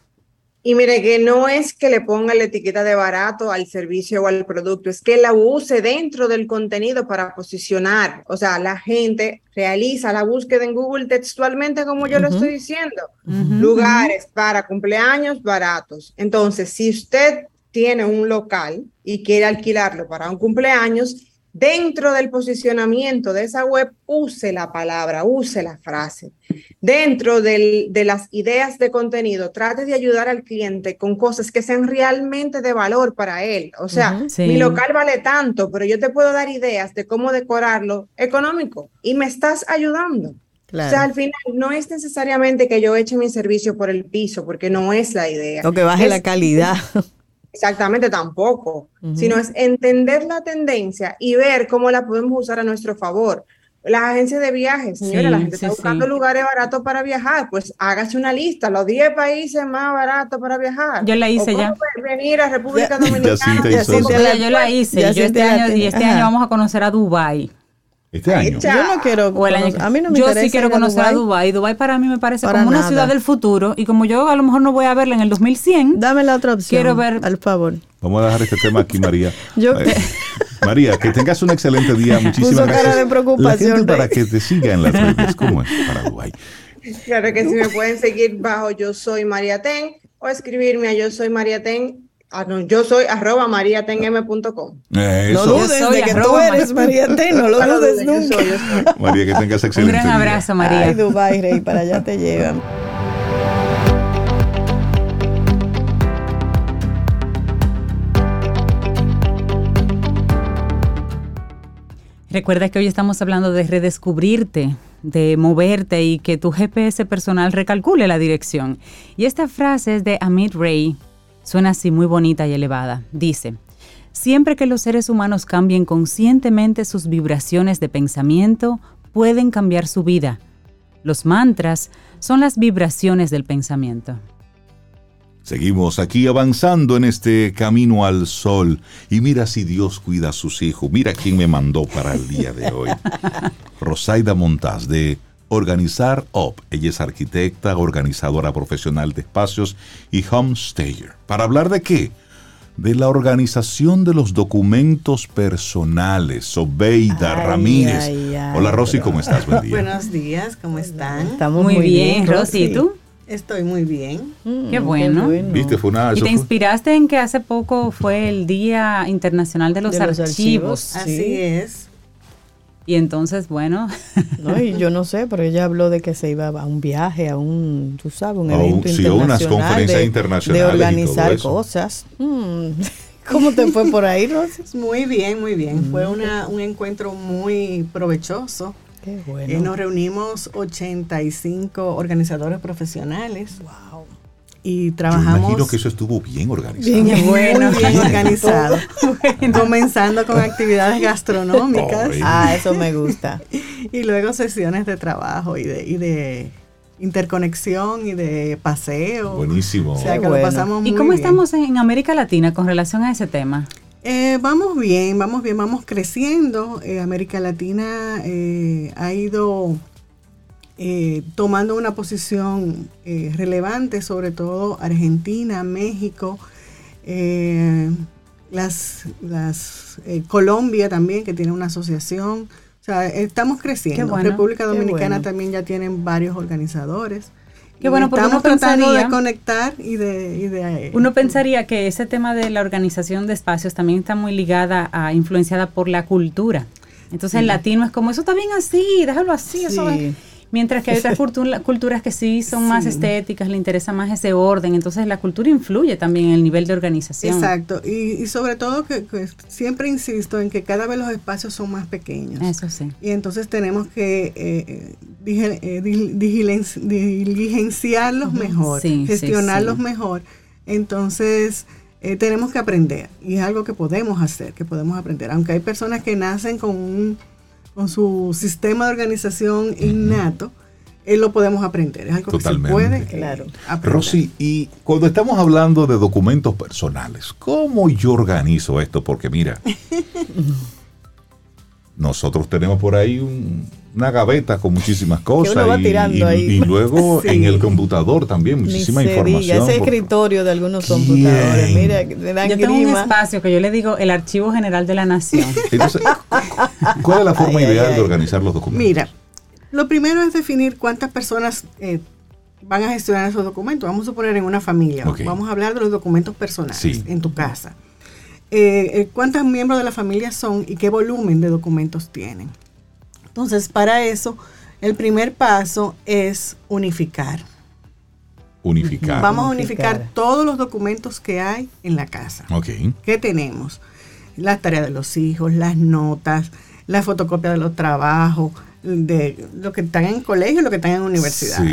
Y mire que no es que le ponga la etiqueta de barato al servicio o al producto, es que la use dentro del contenido para posicionar. O sea, la gente realiza la búsqueda en Google textualmente como yo lo estoy diciendo. Lugares para cumpleaños baratos. Entonces, si usted tiene un local y quiere alquilarlo para un cumpleaños, dentro del posicionamiento de esa web, use la palabra, use la frase. Dentro de las ideas de contenido, trate de ayudar al cliente con cosas que sean realmente de valor para él. O sea, mi local vale tanto, pero yo te puedo dar ideas de cómo decorarlo económico y me estás ayudando. O sea, al final no es necesariamente que yo eche mi servicio por el piso, porque no es la idea. O que baje la calidad. Exactamente, tampoco, sino es entender la tendencia y ver cómo la podemos usar a nuestro favor. las agencias de viajes, señora, la gente está buscando lugares baratos para viajar, pues hágase una lista, los 10 países más baratos para viajar. Yo la hice ya. venir a República Dominicana. yo la hice, yo este año, y este año vamos a conocer a Dubai. Este año. Yo no quiero. a mí no me yo sí quiero conocer a Dubai. Dubai para mí me parece como una ciudad del futuro. Y como yo a lo mejor no voy a verla en el 2100. Dame la otra opción. Quiero ver. Al favor. Vamos a dejar este tema aquí, María. yo, María, que tengas un excelente día. Muchísimas gracias. Cara de preocupación. para que te siga en las redes. ¿Cómo es para Dubai? Claro que sí, me pueden seguir bajo Yo Soy María Ten o escribirme a Yo Soy María Ten Ah, no, yo soy arroba mariatenm.com. No dudes de que tú eres María no lo dudes nunca. María, que tengas excelente Un gran abrazo, María. Ay, Dubai, Rey, para allá te llevan. Recuerda que hoy estamos hablando de redescubrirte, de moverte y que tu GPS personal recalcule la dirección. Y esta frase es de Amit Ray, Suena así muy bonita y elevada. Dice, siempre que los seres humanos cambien conscientemente sus vibraciones de pensamiento, pueden cambiar su vida. Los mantras son las vibraciones del pensamiento. Seguimos aquí avanzando en este camino al sol. Y mira si Dios cuida a sus hijos. Mira quién me mandó para el día de hoy. Rosaida Montaz de Organizar Up. Ella es arquitecta, organizadora profesional de espacios y homestayer. ¿Para hablar de qué? De la organización de los documentos personales. Sobeida Ramírez. Hola Rosy, ¿cómo estás? Buen día. Buenos días, ¿cómo están? Estamos muy, bien, Rosy. ¿Y tú? Estoy muy bien. Mm, qué, bueno. ¿Viste? Fue una, y te inspiraste en que hace poco fue el Día Internacional de los, Archivos. Así es. Y entonces, bueno. No, y yo no sé, pero ella habló de que se iba a un viaje, a un, tú sabes, un evento internacional. unas conferencias de, internacionales. De organizar cosas. Mm. ¿Cómo te fue por ahí, Rosy? Muy bien, muy bien. Fue mm. una, un encuentro muy provechoso. Qué bueno. Eh, nos reunimos 85 organizadores profesionales. Wow y trabajamos. Yo imagino que eso estuvo bien organizado. Bien, bueno, bien organizado. Comenzando con actividades gastronómicas. ah, eso me gusta. y luego sesiones de trabajo y de, y de interconexión y de paseo. Buenísimo. O sea, que lo pasamos muy ¿Y cómo estamos en América Latina con relación a ese tema? Eh, vamos bien, vamos bien, vamos creciendo. Eh, América Latina eh, ha ido eh, tomando una posición eh, relevante, sobre todo Argentina, México, eh, las, las Colombia también, que tiene una asociación. O sea, estamos creciendo. República Dominicana también ya tienen varios organizadores. Qué bueno, porque estamos tratando de conectar y de, Uno pensaría que ese tema de la organización de espacios también está muy ligada a influenciada por la cultura. Entonces el latino es como eso está bien así, déjalo así, eso es Mientras que hay otras culturas que sí son más estéticas, le interesa más ese orden. Entonces la cultura influye también en el nivel de organización. Exacto. Y, sobre todo que, siempre insisto en que cada vez los espacios son más pequeños. Eso sí. Y entonces tenemos que eh, eh, diligenciarlos mejor, gestionarlos mejor. Entonces... Eh, tenemos que aprender y es algo que podemos hacer, que podemos aprender. Aunque hay personas que nacen con un con su sistema de organización innato, él lo podemos aprender. Es algo que se puede claro, aprender. Rosy, y cuando estamos hablando de documentos personales, ¿cómo yo organizo esto? Porque mira, nosotros tenemos por ahí una gaveta con muchísimas cosas y, luego en el computador también muchísima información. ese escritorio de algunos computadores, mira, me dan Yo tengo un espacio que yo le digo el Archivo General de la Nación. Entonces, ¿cuál es la forma ideal de organizar los documentos? Mira, lo primero es definir cuántas personas eh, van a gestionar esos documentos. Vamos a poner en una familia. Vamos a hablar de los documentos personales en tu casa. Eh, eh, cuántos miembros de la familia son y qué volumen de documentos tienen. Entonces, para eso, el primer paso es unificar. Unificar. Vamos a unificar todos los documentos que hay en la casa. Ok. ¿Qué tenemos? Las tareas de los hijos, las notas, la fotocopia de los trabajos, de lo que están en colegio y lo que están en universidad.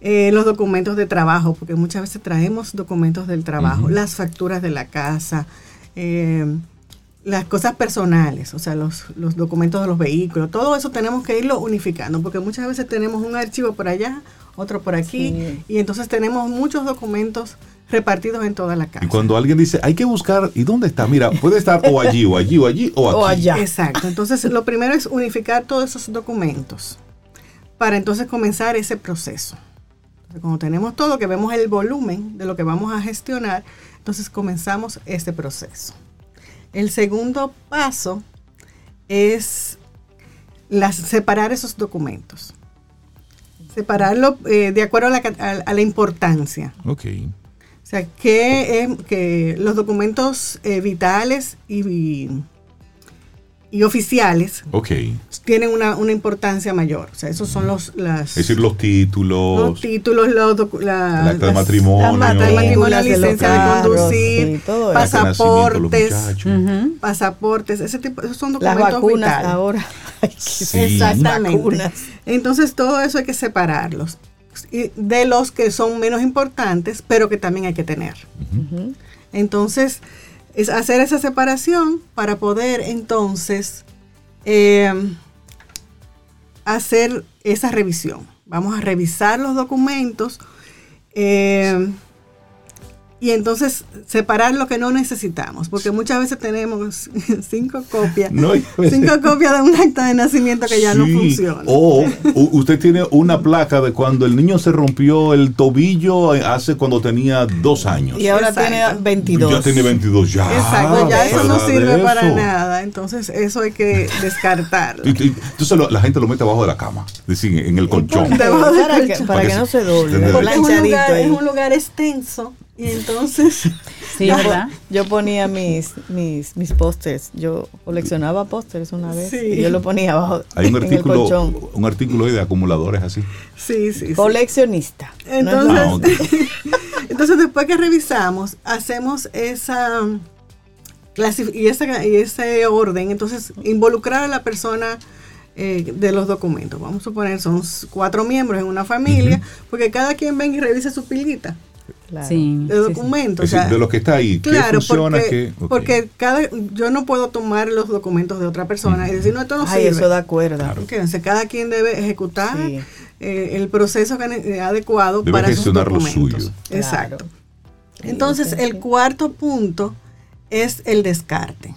Eh, los documentos de trabajo, porque muchas veces traemos documentos del trabajo, las facturas de la casa, eh, las cosas personales, o sea, los, los, documentos de los vehículos, todo eso tenemos que irlo unificando, porque muchas veces tenemos un archivo por allá, otro por aquí, y entonces tenemos muchos documentos repartidos en toda la casa. Y cuando alguien dice, hay que buscar, ¿y dónde está? Mira, puede estar o allí, o allí, o allí, o aquí. O allá. Exacto, entonces lo primero es unificar todos esos documentos para entonces comenzar ese proceso. cuando tenemos todo, que vemos el volumen de lo que vamos a gestionar, entonces comenzamos este proceso. El segundo paso es separar esos documentos. Separarlo eh, de acuerdo a la, importancia. Ok. O sea, que, que los documentos eh, vitales y y oficiales tienen una, importancia mayor. O sea, esos son los... Las, es decir, los títulos. Los títulos, los, la, acta de matrimonio. La acta de matrimonio, la licencia de, conducir, pasaportes, pasaportes, ese tipo, esos son documentos Las vacunas ahora. Exactamente. Entonces, todo eso hay que separarlos de los que son menos importantes, pero que también hay que tener. Entonces, es hacer esa separación para poder entonces eh, hacer esa revisión. Vamos a revisar los documentos eh, y entonces separar lo que no necesitamos, porque muchas veces tenemos cinco copias, cinco copias de un acta de nacimiento que ya no funciona. O usted tiene una placa de cuando el niño se rompió el tobillo hace cuando tenía dos años. Y ahora tiene 22. Ya tiene 22, ya. Exacto, ya eso no sirve para nada. Entonces eso hay que descartarlo. Entonces la gente lo mete abajo de la cama, decir, en el colchón. Para, que, para que, no se doble. Porque es un, lugar, es un lugar extenso y entonces, sí, yo, ponía mis, mis, mis pósters. Yo coleccionaba pósters una vez y yo lo ponía abajo. Hay un artículo, un artículo de acumuladores así. Sí, sí. Coleccionista. Entonces, entonces después que revisamos, hacemos esa y, esa, y ese orden, entonces involucrar a la persona eh, de los documentos. Vamos a suponer, son cuatro miembros en una familia, porque cada quien venga y revise su pilita de documentos. de lo que está ahí. Claro, funciona? Porque, porque, cada, yo no puedo tomar los documentos de otra persona y decir, no, esto no Ay, eso da cuerda. cada quien debe ejecutar eh, el proceso eh, adecuado para sus documentos. Exacto. Entonces, el cuarto punto es el descarte.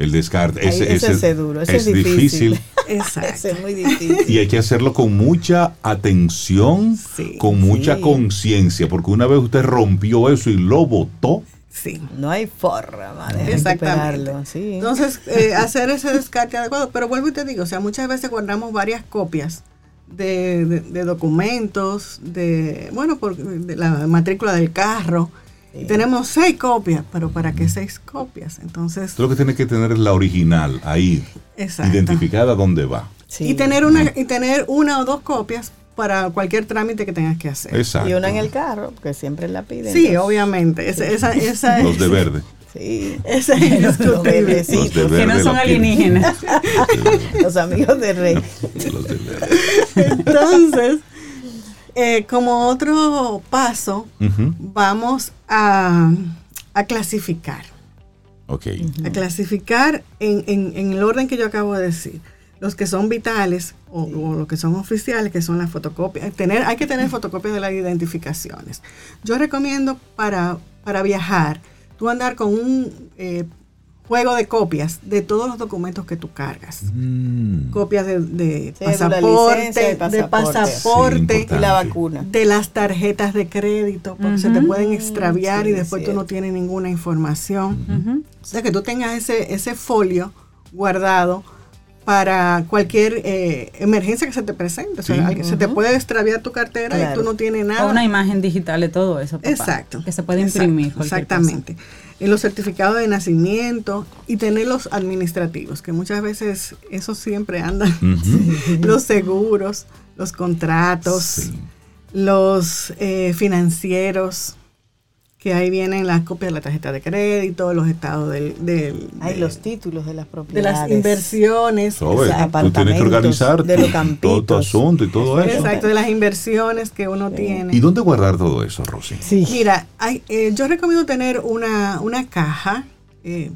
El descarte. Ese, es duro, es, difícil. Exacto. es muy difícil. Y hay que hacerlo con mucha atención, con mucha conciencia, porque una vez usted rompió eso y lo votó. Sí. No hay forma de Exactamente. Sí. Entonces, eh, hacer ese descarte adecuado. Pero vuelvo y te digo, o sea, muchas veces guardamos varias copias de, documentos, de, bueno, por, de la matrícula del carro, tenemos seis copias, pero ¿para qué seis copias? Entonces... Lo que tiene que tener es la original ahí, identificada dónde va. Y, tener una, y tener una o dos copias para cualquier trámite que tengas que hacer. Y una en el carro, porque siempre la piden. Sí, obviamente. Esa, esa, Los de verde. Sí. Ese es los, los que no son alienígenas. los amigos de Rey. Los de verde. Entonces, eh, como otro paso, vamos a, clasificar. Ok. A clasificar en, el orden que yo acabo de decir. Los que son vitales o, los que son oficiales, que son las fotocopias. Tener, hay que tener fotocopias de las identificaciones. Yo recomiendo para, para viajar, tú andar con un eh, juego de copias de todos los documentos que tú cargas. Mm. Copias de, pasaporte, de pasaporte, y la vacuna. De las tarjetas de crédito, porque se te pueden extraviar y después tú no tienes ninguna información. O sea, que tú tengas ese, ese folio guardado para cualquier eh, emergencia que se te presente. O sea, se te puede extraviar tu cartera y tú no tienes nada. O una imagen digital de todo eso. Exacto. Que se puede imprimir. exactamente en los certificados de nacimiento y tener los administrativos, que muchas veces eso siempre andan, los seguros, los contratos, los eh, financieros, que ahí vienen las copias de la tarjeta de crédito, los estados del... del Hay los títulos de las propiedades. De las inversiones. Tú tienes que organizarte de los todo tu asunto y todo eso. Exacto, de las inversiones que uno tiene. ¿Y dónde guardar todo eso, Rosy? Sí. Mira, hay, eh, yo recomiendo tener una, una caja eh,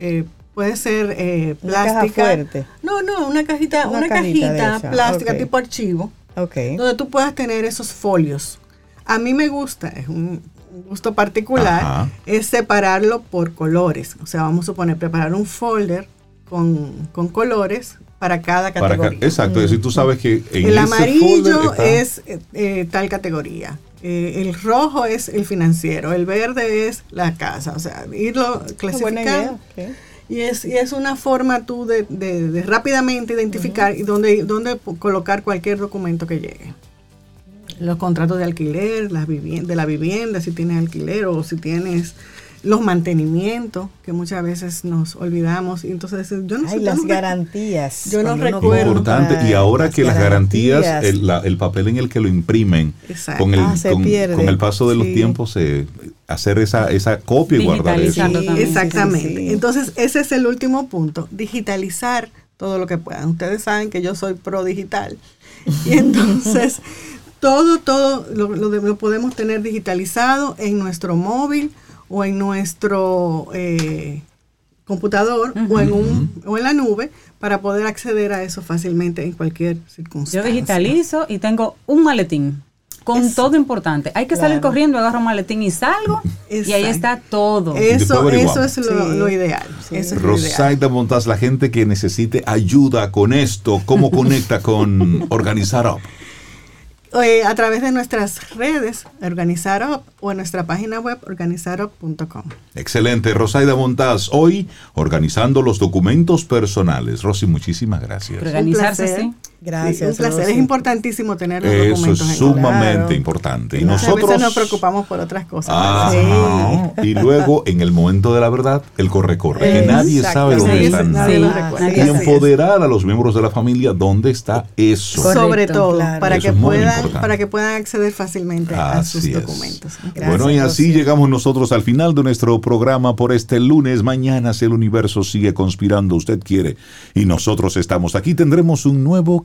eh, puede ser eh, plástica. fuerte. No, no, una cajita, una, cajita, plástica tipo archivo. Okay. Donde tú puedas tener esos folios. A mí me gusta, es un gusto particular, es separarlo por colores. O sea, vamos a suponer, preparar un folder con, colores para cada categoría. exacto, es decir, tú sabes que en el amarillo es eh, tal categoría. Eh, el rojo es el financiero, el verde es la casa, o sea, irlo clasificando. Y es, y es una forma tú de, de, rápidamente identificar y dónde, dónde colocar cualquier documento que llegue. Los contratos de alquiler, las de la vivienda, si tienes alquiler o si tienes los mantenimientos, que muchas veces nos olvidamos. Y entonces, yo no sé. las garantías. Yo no recuerdo. Importante. Y ahora que las garantías, el, papel en el que lo imprimen, con el, ah, con, el paso de los tiempos, se hacer esa, esa copia y guardar eso. exactamente. Entonces, ese es el último punto. Digitalizar todo lo que puedan. Ustedes saben que yo soy pro digital. Y entonces, todo, todo lo, lo podemos tener digitalizado en nuestro móvil o en nuestro eh, computador o, en un, o en la nube para poder acceder a eso fácilmente en cualquier circunstancia. Yo digitalizo y tengo un maletín con todo importante. Hay que salir corriendo, agarro un maletín y salgo y ahí está todo. Eso, eso es lo, ideal. Rosaida Montaz, la gente que necesite ayuda con esto, ¿cómo conecta con Organizar Up? Eh, a través de nuestras redes, Organizarop, o en nuestra página web, organizarop.com. Excelente, Rosaida Montaz, hoy organizando los documentos personales. Rosy, muchísimas gracias. Organizarse, sí. Gracias. un placer. Es importantísimo tener los Eso documentos. Eso es sumamente importante. Y nosotros. A veces nos preocupamos por otras cosas. Ah, Y luego, en el momento de la verdad, el corre-corre. Que nadie sabe dónde están. y empoderar a los miembros de la familia dónde está eso. Sobre todo, para, que puedan, para que puedan acceder fácilmente a sus documentos. bueno, y así llegamos nosotros al final de nuestro programa por este lunes. Mañana, si el universo sigue conspirando, usted quiere, y nosotros estamos aquí, tendremos un nuevo